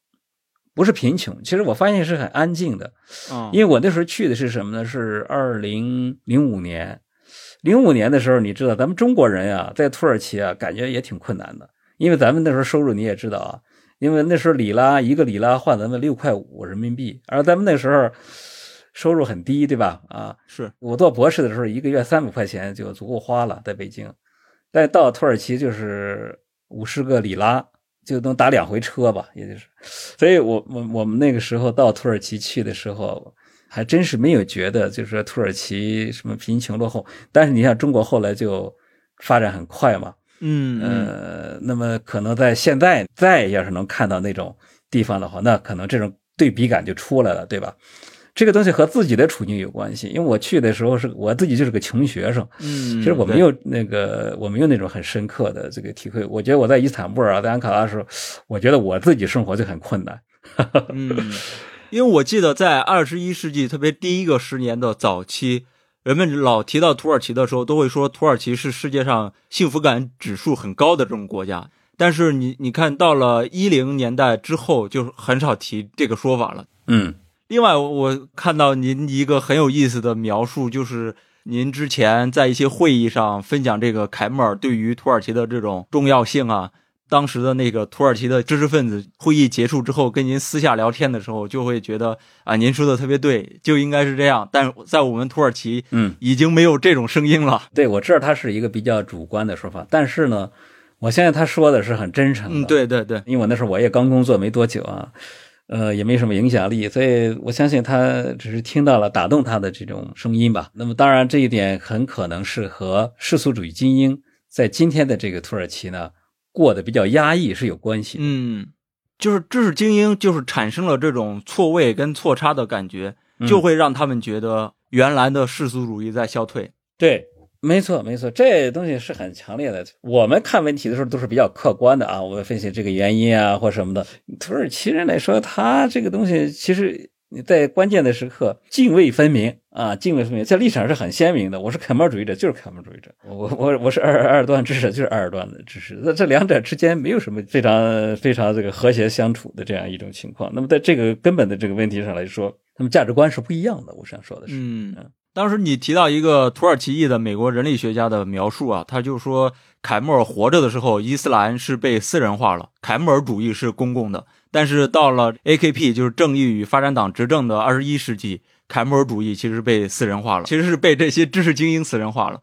不是贫穷，其实我发现是很安静的。啊，因为我那时候去的是什么呢？是二零零五年，零五年的时候，你知道咱们中国人啊，在土耳其啊，感觉也挺困难的，因为咱们那时候收入你也知道啊，因为那时候里拉一个里拉换咱们六块五人民币，而咱们那时候收入很低，对吧？啊，是。我做博士的时候，一个月三百块钱就足够花了，在北京，但到土耳其就是五十个里拉就能打两回车吧，也就是，所以我我我们那个时候到土耳其去的时候，还真是没有觉得就是说土耳其什么贫穷落后，但是你像中国后来就发展很快嘛，嗯嗯。呃，那么可能在现在再要是能看到那种地方的话，那可能这种对比感就出来了，对吧？这个东西和自己的处境有关系，因为我去的时候是我自己就是个穷学生，嗯，其实我没有那个我没有那种很深刻的这个体会。我觉得我在伊斯坦布尔啊，在安卡拉的时候，我觉得我自己生活就很困难。嗯，因为我记得在二十一世纪，特别第一个十年的早期，人们老提到土耳其的时候，都会说土耳其是世界上幸福感指数很高的这种国家。但是你你看到了一零年代之后，就很少提这个说法了。嗯另外，我看到您一个很有意思的描述，就是您之前在一些会议上分享这个凯末尔对于土耳其的这种重要性啊。当时的那个土耳其的知识分子会议结束之后，跟您私下聊天的时候，就会觉得啊，您说的特别对，就应该是这样。但在我们土耳其嗯，已经没有这种声音了。对，我知道他是一个比较主观的说法，但是呢，我相信他说的是很真诚的。嗯，，对对对，因为我那时候我也刚工作没多久啊，呃，也没什么影响力，所以我相信他只是听到了打动他的这种声音吧。那么当然这一点很可能是和世俗主义精英在今天的这个土耳其呢过得比较压抑是有关系。嗯，就是知识精英就是产生了这种错位跟错差的感觉，就会让他们觉得原来的世俗主义在消退。对，没错，没错，这东西是很强烈的。我们看问题的时候都是比较客观的啊，我们分析这个原因啊或什么的。土耳其人来说，他这个东西其实你在关键的时刻泾渭分明啊，泾渭分明，在立场是很鲜明的。我是凯末尔主义者，就是凯末尔主义者；我我我是埃尔埃尔段支持者，就是埃尔段的支持。那这两者之间没有什么非常非常这个和谐相处的这样一种情况。那么在这个根本的这个问题上来说，他们价值观是不一样的。我想说的是，嗯。当时你提到一个土耳其裔的美国人类学家的描述啊，他就说凯末尔活着的时候，伊斯兰是被私人化了，凯末尔主义是公共的。但是到了 AKP，就是正义与发展党执政的二十一世纪，凯末尔主义其实被私人化了，其实是被这些知识精英私人化了。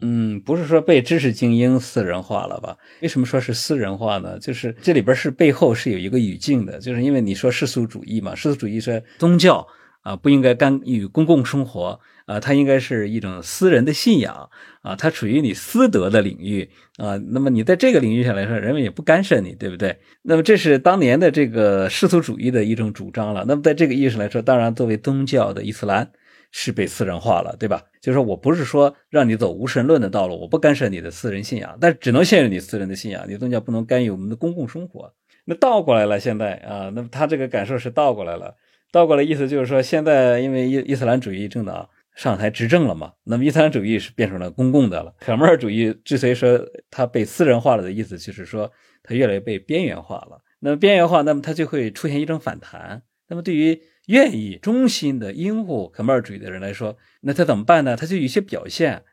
嗯，不是说被知识精英私人化了吧？为什么说是私人化呢？就是这里边是背后是有一个语境的，就是因为你说世俗主义嘛，世俗主义说宗教啊不应该干预公共生活。啊，它应该是一种私人的信仰啊，它处于你私德的领域啊。那么你在这个领域上来说，人们也不干涉你，对不对？那么这是当年的这个世俗主义的一种主张了。那么在这个意义上来说，当然作为宗教的伊斯兰是被私人化了，对吧？就是说我不是说让你走无神论的道路，我不干涉你的私人信仰，但只能限制你私人的信仰，你宗教不能干预我们的公共生活。那倒过来了，现在啊，那么他这个感受是倒过来了，倒过来意思就是说，现在因为伊伊斯兰主义政党。上台执政了嘛？那么伊斯兰主义是变成了公共的了。凯末尔主义之所以说它被私人化了的意思，就是说它越来越被边缘化了。那么边缘化，那么它就会出现一种反弹。那么对于愿意衷心的拥护凯末尔主义的人来说，那他怎么办呢？他就有一些表现。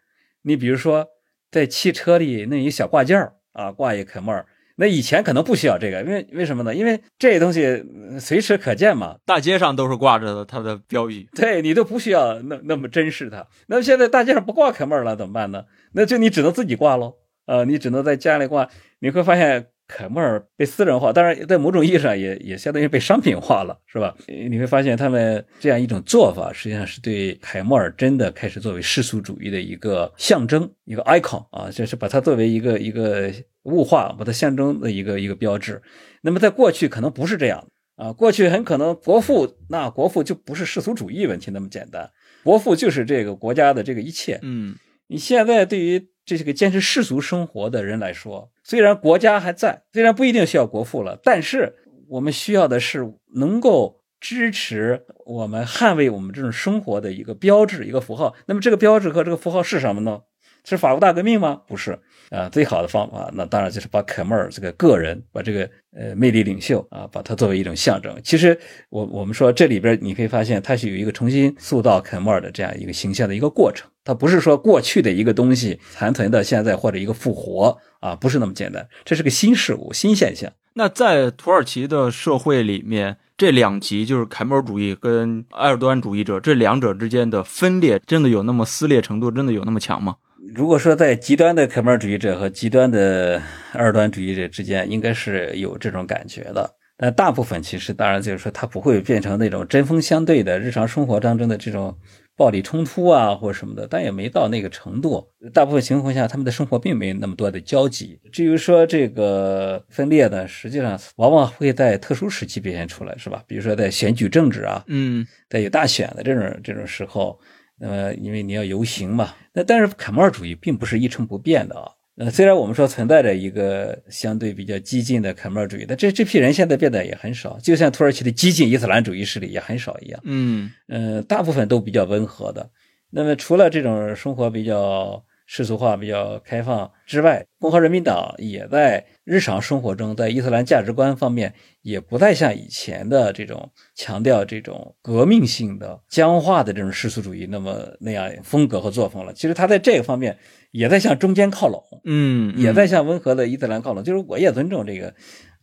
你比如说，在汽车里弄一小挂件啊，挂一凯末尔。那以前可能不需要这个，因为为什么呢？因为这东西随时可见嘛，大街上都是挂着它的标语，对你都不需要那那么珍视它。那么现在大街上不挂凯末尔了，怎么办呢？那就你只能自己挂喽，呃，你只能在家里挂。你会发现凯末尔被私人化，当然在某种意义上也也相当于被商品化了，是吧？你会发现他们这样一种做法，实际上是对凯末尔真的开始作为世俗主义的一个象征，一个 icon 啊，就是把它作为一个一个。物化把它象征的一个一个标志，那么在过去可能不是这样啊，过去很可能国父那国父就不是世俗主义问题那么简单，国父就是这个国家的这个一切。嗯，你现在对于这些个坚持世俗生活的人来说，虽然国家还在，虽然不一定需要国父了，但是我们需要的是能够支持我们捍卫我们这种生活的一个标志、一个符号。那么这个标志和这个符号是什么呢？是法国大革命吗？不是啊，最好的方法那当然就是把凯末尔这个个人，把这个呃魅力领袖啊，把它作为一种象征。其实我我们说这里边你可以发现，它是有一个重新塑造凯末尔的这样一个形象的一个过程。它不是说过去的一个东西残存到现在或者一个复活啊，不是那么简单。这是个新事物、新现象。那在土耳其的社会里面，这两极就是凯末尔主义跟埃尔多安主义者这两者之间的分裂，真的有那么撕裂程度，真的有那么强吗？如果说在极端的凯末尔主义者和极端的埃尔段主义者之间，应该是有这种感觉的。但大部分其实当然就是说，它不会变成那种针锋相对的日常生活当中的这种暴力冲突啊，或者什么的，但也没到那个程度。大部分情况下，他们的生活并没有那么多的交集。至于说这个分裂呢，实际上往往会在特殊时期表现出来，是吧？比如说在选举政治啊，嗯，在有大选的这种这种时候。那么，因为你要游行嘛，那但是凯末尔主义并不是一成不变的啊。呃，虽然我们说存在着一个相对比较激进的凯末尔主义，但这这批人现在变得也很少，就像土耳其的激进伊斯兰主义势力也很少一样。嗯呃，大部分都比较温和的。那么，除了这种生活比较世俗化、比较开放之外，共和人民党也在日常生活中，在伊斯兰价值观方面。也不再像以前的这种强调这种革命性的僵化的这种世俗主义那么那样风格和作风了。其实他在这个方面也在向中间靠拢，嗯，也在向温和的伊斯兰靠拢。就是我也尊重这个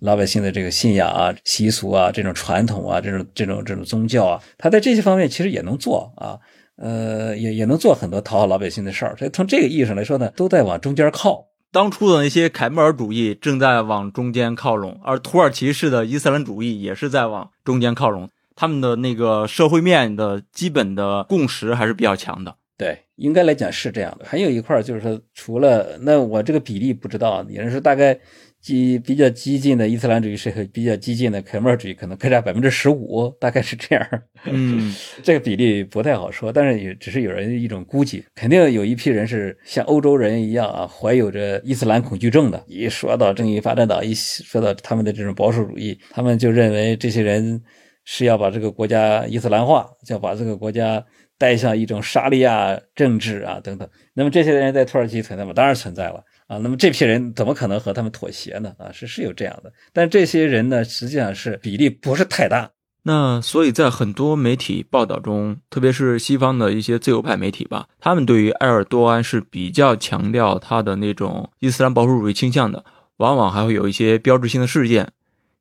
老百姓的这个信仰啊、习俗啊、这种传统啊、这种这种这种宗教啊，他在这些方面其实也能做啊，呃，也也能做很多讨好老百姓的事儿。所以从这个意义上来说呢，都在往中间靠。当初的那些凯末尔主义正在往中间靠拢，而土耳其式的伊斯兰主义也是在往中间靠拢。他们的那个社会面的基本的共识还是比较强的。对，应该来讲是这样的。还有一块就是说，除了那我这个比例不知道，也是大概激比较激进的伊斯兰主义社会比较激进的凯末尔主义可能各占百分之十五，大概是这样。嗯，这个比例不太好说，但是也只是有人一种估计，肯定有一批人是像欧洲人一样啊，怀有着伊斯兰恐惧症的。一说到正义发展党，一说到他们的这种保守主义，他们就认为这些人是要把这个国家伊斯兰化，要把这个国家带向一种沙利亚政治啊等等。那么这些人在土耳其存在吗？当然存在了。啊，那么这批人怎么可能和他们妥协呢？啊，是是有这样的，但这些人呢，实际上是比例不是太大。那所以在很多媒体报道中，特别是西方的一些自由派媒体吧，他们对于埃尔多安是比较强调他的那种伊斯兰保守主义倾向的，往往还会有一些标志性的事件，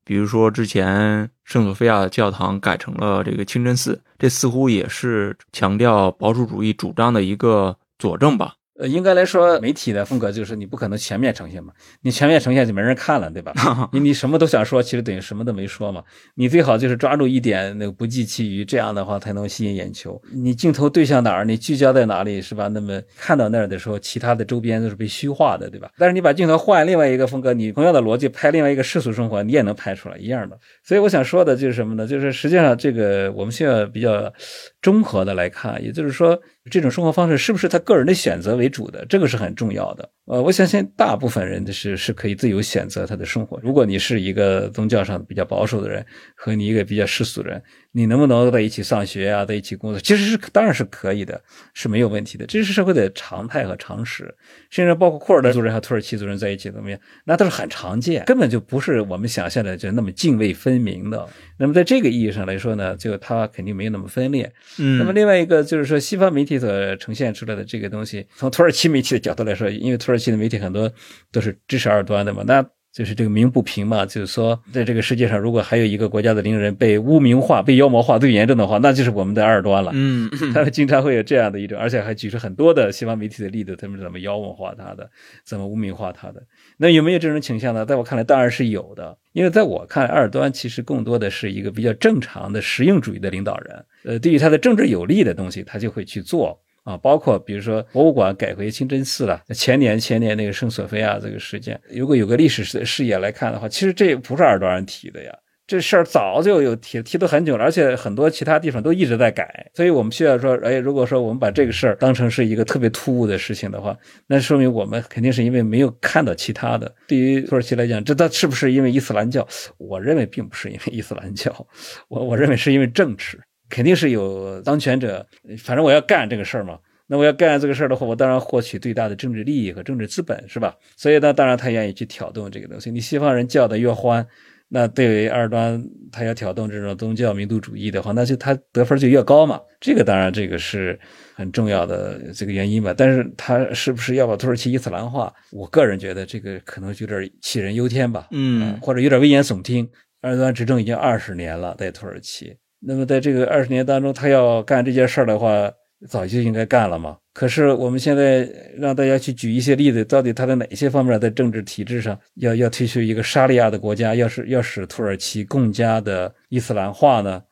比如说之前圣索菲亚教堂改成了这个清真寺，这似乎也是强调保守主义主张的一个佐证吧。呃，应该来说，媒体的风格就是你不可能全面呈现嘛，你全面呈现就没人看了，对吧？你你什么都想说，其实等于什么都没说嘛。你最好就是抓住一点，那个不计其余，这样的话才能吸引眼球。你镜头对向哪儿，你聚焦在哪里，是吧？那么看到那儿的时候，其他的周边都是被虚化的，对吧？但是你把镜头换另外一个风格，你同样的逻辑拍另外一个世俗生活，你也能拍出来一样的。所以我想说的就是什么呢？就是实际上这个我们需要比较综合的来看，也就是说。这种生活方式是不是他个人的选择为主的？这个是很重要的。呃，我相信大部分人的是是可以自由选择他的生活。如果你是一个宗教上比较保守的人，和你一个比较世俗的人，你能不能在一起上学啊，在一起工作？其实是当然是可以的，是没有问题的。这是社会的常态和常识，甚至包括库尔德族人和土耳其族人在一起怎么样？那都是很常见，根本就不是我们想象的就那么泾渭分明的。那么在这个意义上来说呢，就他肯定没有那么分裂。嗯，那么另外一个就是说，西方媒体所呈现出来的这个东西，从土耳其媒体的角度来说，因为土耳其的媒体很多都是支持二端的嘛，那就是这个鸣不平嘛，就是说，在这个世界上，如果还有一个国家的领导人被污名化、被妖魔化最严重的话，那就是我们的二端了。嗯，他们经常会有这样的一种，而且还举出很多的西方媒体的例子，他们怎么妖魔化他的，怎么污名化他的。那有没有这种倾向呢？在我看来，当然是有的。因为在我看，埃尔多安其实更多的是一个比较正常的实用主义的领导人。呃，对于他的政治有利的东西，他就会去做。啊，包括比如说博物馆改回清真寺了，前年前年那个圣索菲亚这个事件，如果有个历史视视野来看的话，其实这不是尔多安提的呀，这事儿早就有提提都很久了，而且很多其他地方都一直在改，所以我们需要说，哎，如果说我们把这个事儿当成是一个特别突兀的事情的话，那说明我们肯定是因为没有看到其他的。对于土耳其来讲，这它是不是因为伊斯兰教？我认为并不是因为伊斯兰教，我我认为是因为政治。肯定是有当权者，反正我要干这个事儿嘛。那我要干这个事儿的话，我当然获取最大的政治利益和政治资本，是吧？所以呢，当然他愿意去挑动这个东西。你西方人叫的越欢，那对于二端他要挑动这种宗教民族主义的话，那就他得分就越高嘛。这个当然这个是很重要的这个原因吧。但是他是不是要把土耳其伊斯兰化？我个人觉得这个可能有点杞人忧天吧，嗯，或者有点危言耸听。二端执政已经二十年了，在土耳其。那么在这个二十年当中，他要干这件事儿的话，早就应该干了嘛。可是我们现在让大家去举一些例子，到底他在哪些方面在政治体制上要要推出一个沙利亚的国家，要是要使土耳其更加的伊斯兰化呢？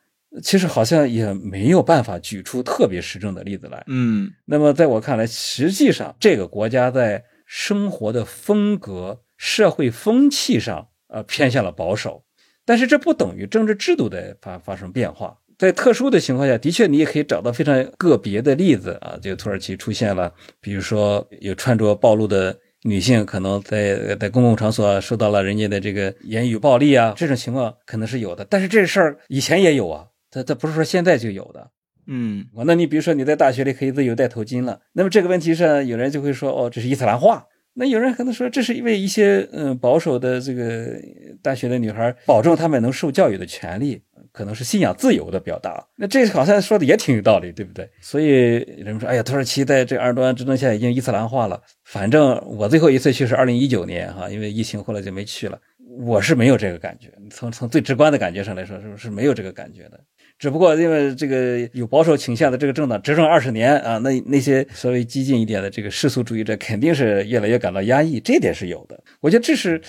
其实好像也没有办法举出特别实证的例子来。嗯，那么在我看来，实际上这个国家在生活的风格、社会风气上，呃，偏向了保守。但是这不等于政治制度的发发生变化，在特殊的情况下，的确你也可以找到非常个别的例子啊，就土耳其出现了，比如说有穿着暴露的女性，可能在在公共场所受到了人家的这个言语暴力啊，这种情况可能是有的。但是这事儿以前也有啊，它它不是说现在就有的。嗯，那你比如说你在大学里可以自由戴头巾了，那么这个问题上有人就会说，哦，这是伊斯兰化。那有人可能说，这是因为一些嗯保守的这个大学的女孩保证她们能受教育的权利，可能是信仰自由的表达。那这好像说的也挺有道理，对不对？所以人们说，哎呀，土耳其在这二端执政下已经伊斯兰化了。反正我最后一次去是二零一九年哈，因为疫情后来就没去了。我是没有这个感觉，从从最直观的感觉上来说，是不是没有这个感觉的。只不过因为这个有保守倾向的这个政党执政二十年啊，那那些稍微激进一点的这个世俗主义者肯定是越来越感到压抑，这点是有的。我觉得这是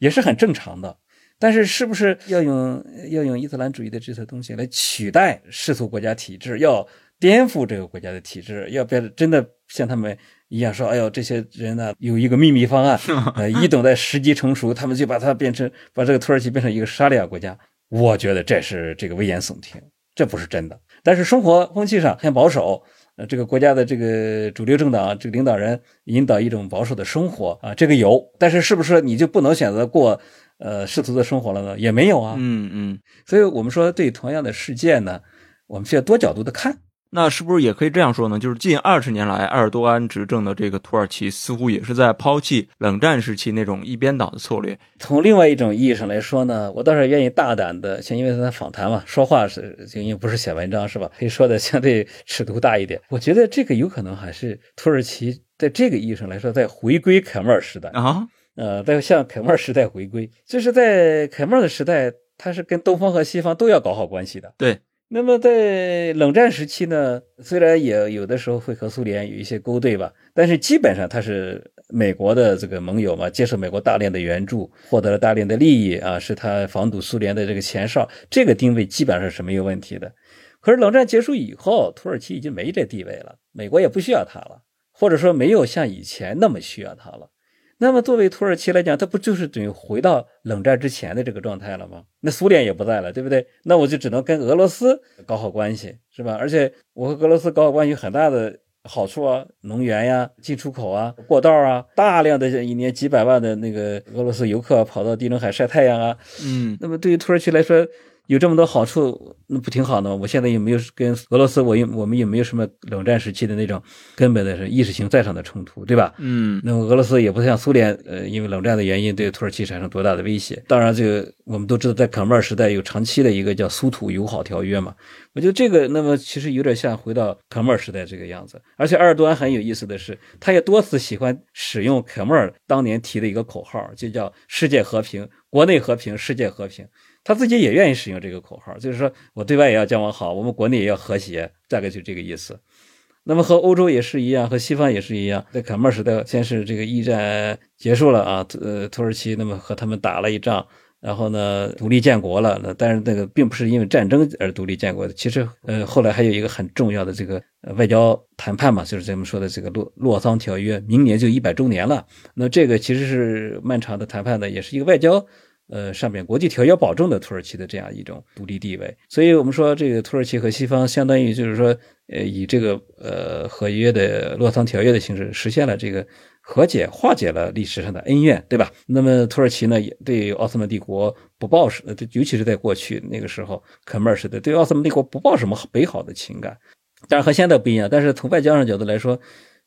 也是很正常的。但是是不是要用要用伊斯兰主义的这些东西来取代世俗国家体制，要颠覆这个国家的体制，要变真的像他们一样说，哎呦，这些人呢有一个秘密方案，呃，一等待时机成熟，他们就把它变成把这个土耳其变成一个沙利亚国家。我觉得这是这个危言耸听，这不是真的。但是生活风气上很保守，呃，这个国家的这个主流政党这个领导人引导一种保守的生活啊，这个有。但是是不是你就不能选择过呃世俗的生活了呢？也没有啊。嗯嗯，所以我们说对同样的事件呢，我们需要多角度的看。那是不是也可以这样说呢？就是近二十年来，埃尔多安执政的这个土耳其似乎也是在抛弃冷战时期那种一边倒的策略。从另外一种意义上来说呢，我倒是愿意大胆的，像因为他访谈嘛，说话是就因为不是写文章是吧？可以说的相对尺度大一点。我觉得这个有可能还是土耳其在这个意义上来说，在回归凯末尔时代啊，呃，在向凯末尔时代回归，就是在凯末尔的时代，他是跟东方和西方都要搞好关系的。对。那么在冷战时期呢，虽然也有的时候会和苏联有一些勾兑吧，但是基本上他是美国的这个盟友嘛，接受美国大量的援助，获得了大量的利益啊，是他防堵苏联的这个前哨，这个定位基本上是没有问题的。可是冷战结束以后，土耳其已经没这地位了，美国也不需要他了，或者说没有像以前那么需要他了。那么作为土耳其来讲，它不就是等于回到冷战之前的这个状态了吗？那苏联也不在了，对不对？那我就只能跟俄罗斯搞好关系，是吧？而且我和俄罗斯搞好关系，很大的好处啊，能源呀、进出口啊、过道啊，大量的一年几百万的那个俄罗斯游客跑到地中海晒太阳啊，嗯，那么对于土耳其来说。有这么多好处，那不挺好的吗？我现在也没有跟俄罗斯，我也我们也没有什么冷战时期的那种根本的是意识形态上的冲突，对吧？嗯，那么俄罗斯也不像苏联，呃，因为冷战的原因对土耳其产生多大的威胁？当然，这个我们都知道，在卡莫尔时代有长期的一个叫苏土友好条约嘛。我觉得这个，那么其实有点像回到卡莫尔时代这个样子。而且埃尔多安很有意思的是，他也多次喜欢使用卡莫尔当年提的一个口号，就叫“世界和平，国内和平，世界和平”。他自己也愿意使用这个口号，就是说我对外也要交往好，我们国内也要和谐，大概就这个意思。那么和欧洲也是一样，和西方也是一样。在卡莫尔时代，先是这个一战结束了啊，呃，土耳其那么和他们打了一仗，然后呢独立建国了。那但是那个并不是因为战争而独立建国的，其实呃后来还有一个很重要的这个外交谈判嘛，就是咱们说的这个洛洛桑条约，明年就一百周年了。那这个其实是漫长的谈判的，也是一个外交。呃，上面国际条约保证的土耳其的这样一种独立地位，所以我们说这个土耳其和西方相当于就是说，呃，以这个呃合约的洛桑条约的形式实现了这个和解，化解了历史上的恩怨，对吧？那么土耳其呢，也对奥斯曼帝国不抱什，尤其是在过去那个时候，科莫尔时代对奥斯曼帝国不抱什么美好的情感，当然和现在不一样，但是从外交上角度来说。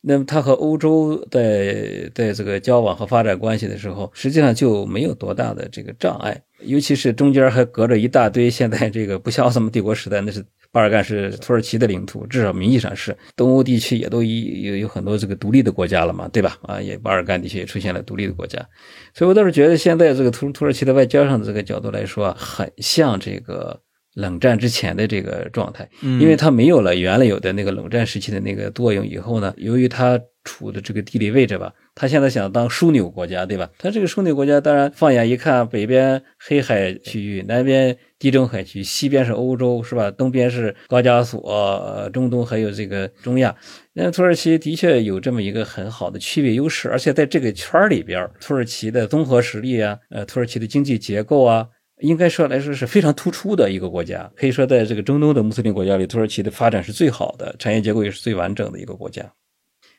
那么他和欧洲在在这个交往和发展关系的时候，实际上就没有多大的这个障碍，尤其是中间还隔着一大堆。现在这个不像奥斯曼帝国时代，那是巴尔干是土耳其的领土，至少名义上是。东欧地区也都有有很多这个独立的国家了嘛，对吧？啊，也巴尔干地区也出现了独立的国家，所以我倒是觉得现在这个土土耳其的外交上的这个角度来说，很像这个。冷战之前的这个状态，因为它没有了原来有的那个冷战时期的那个作用，以后呢，由于它处的这个地理位置吧，它现在想当枢纽国家，对吧？它这个枢纽国家，当然放眼一看，北边黑海区域，南边地中海区，西边是欧洲，是吧？东边是高加索，中东还有这个中亚。那土耳其的确有这么一个很好的区别优势，而且在这个圈里边，土耳其的综合实力啊，呃，土耳其的经济结构啊。应该说来说是非常突出的一个国家，可以说在这个中东的穆斯林国家里，土耳其的发展是最好的，产业结构也是最完整的一个国家。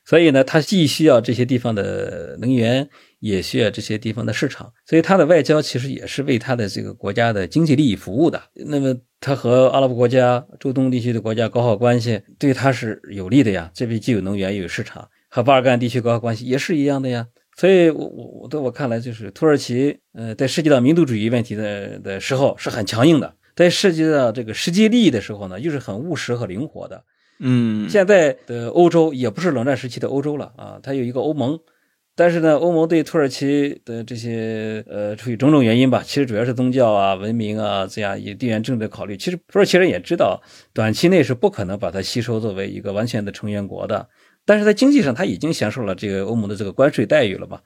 所以呢，它既需要这些地方的能源，也需要这些地方的市场，所以它的外交其实也是为它的这个国家的经济利益服务的。那么，它和阿拉伯国家、中东地区的国家搞好关系，对它是有利的呀。这边既有能源又有市场，和巴尔干地区搞好关系也是一样的呀。所以，我我我在我看来，就是土耳其，呃，在涉及到民族主义问题的的时候是很强硬的；在涉及到这个实际利益的时候呢，又是很务实和灵活的。嗯，现在的欧洲也不是冷战时期的欧洲了啊，它有一个欧盟，但是呢，欧盟对土耳其的这些，呃，出于种种原因吧，其实主要是宗教啊、文明啊这样以地缘政治考虑。其实土耳其人也知道，短期内是不可能把它吸收作为一个完全的成员国的。但是在经济上，他已经享受了这个欧盟的这个关税待遇了嘛？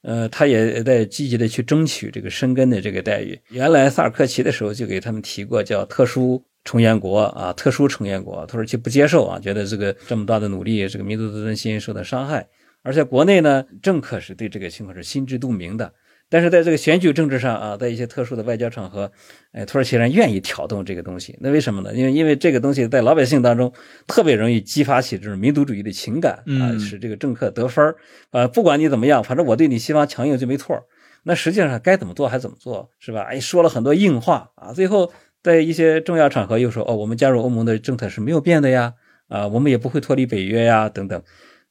呃，他也在积极的去争取这个申根的这个待遇。原来萨尔科齐的时候就给他们提过叫特殊成员国啊，特殊成员国，土耳其不接受啊，觉得这个这么大的努力，这个民族自尊心受到伤害。而且国内呢，政客是对这个情况是心知肚明的。但是在这个选举政治上啊，在一些特殊的外交场合，哎，土耳其人愿意挑动这个东西，那为什么呢？因为因为这个东西在老百姓当中特别容易激发起这种民族主义的情感啊，使这个政客得分儿啊。不管你怎么样，反正我对你西方强硬就没错。那实际上该怎么做还怎么做，是吧？哎，说了很多硬话啊，最后在一些重要场合又说哦，我们加入欧盟的政策是没有变的呀，啊，我们也不会脱离北约呀，等等。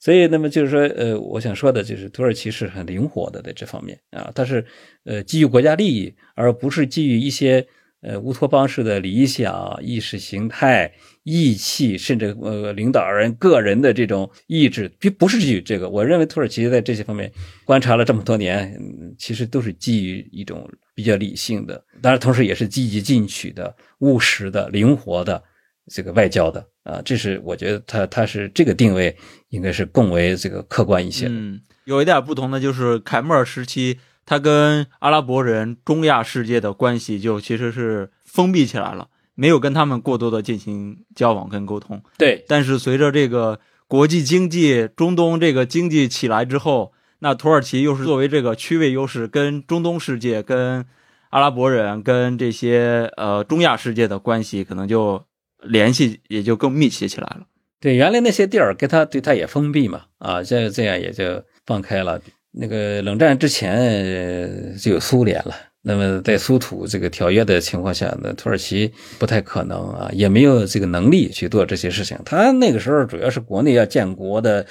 所以，那么就是说，呃，我想说的就是，土耳其是很灵活的在这方面啊，它是呃基于国家利益，而不是基于一些呃乌托邦式的理想、意识形态、义气，甚至呃领导人个人的这种意志，不不是基于这个。我认为土耳其在这些方面观察了这么多年，其实都是基于一种比较理性的，当然同时也是积极进取的、务实的、灵活的。这个外交的啊，这是我觉得他他是这个定位应该是更为这个客观一些。嗯，有一点不同的就是凯末尔时期，他跟阿拉伯人、中亚世界的关系就其实是封闭起来了，没有跟他们过多的进行交往跟沟通。对，但是随着这个国际经济、中东这个经济起来之后，那土耳其又是作为这个区位优势，跟中东世界、跟阿拉伯人、跟这些呃中亚世界的关系可能就。联系也就更密切起来了。对，原来那些地儿跟他对他也封闭嘛，啊，这这样也就放开了。那个冷战之前就有苏联了，那么在苏土这个条约的情况下，那土耳其不太可能啊，也没有这个能力去做这些事情。他那个时候主要是国内要建国的，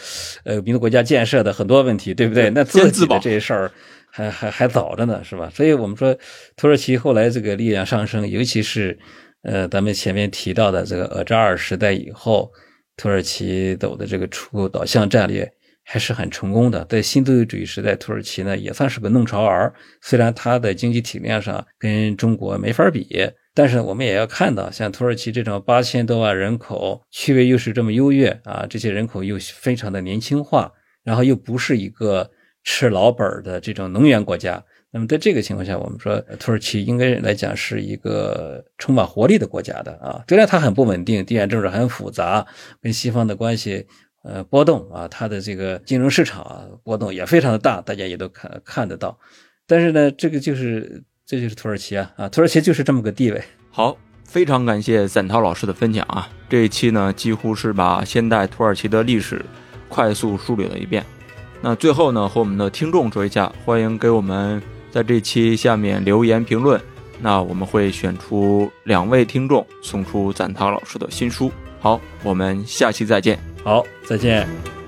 呃，民族国家建设的很多问题，对不对？那自己的这些事儿还还还早着呢，是吧？所以我们说，土耳其后来这个力量上升，尤其是。呃，咱们前面提到的这个俄扎尔时代以后，土耳其走的这个出口导向战略还是很成功的。在新自由主义时代，土耳其呢也算是个弄潮儿。虽然它的经济体量上跟中国没法比，但是我们也要看到，像土耳其这种八千多万人口，区位又是这么优越啊，这些人口又非常的年轻化，然后又不是一个吃老本的这种能源国家。那么在这个情况下，我们说土耳其应该来讲是一个充满活力的国家的啊，虽然它很不稳定，地缘政治很复杂，跟西方的关系呃波动啊，它的这个金融市场啊波动也非常的大，大家也都看看得到。但是呢，这个就是这就是土耳其啊啊，土耳其就是这么个地位。好，非常感谢散涛老师的分享啊，这一期呢几乎是把现代土耳其的历史快速梳理了一遍。那最后呢，和我们的听众说一下，欢迎给我们。在这期下面留言评论，那我们会选出两位听众，送出赞涛老师的新书。好，我们下期再见。好，再见。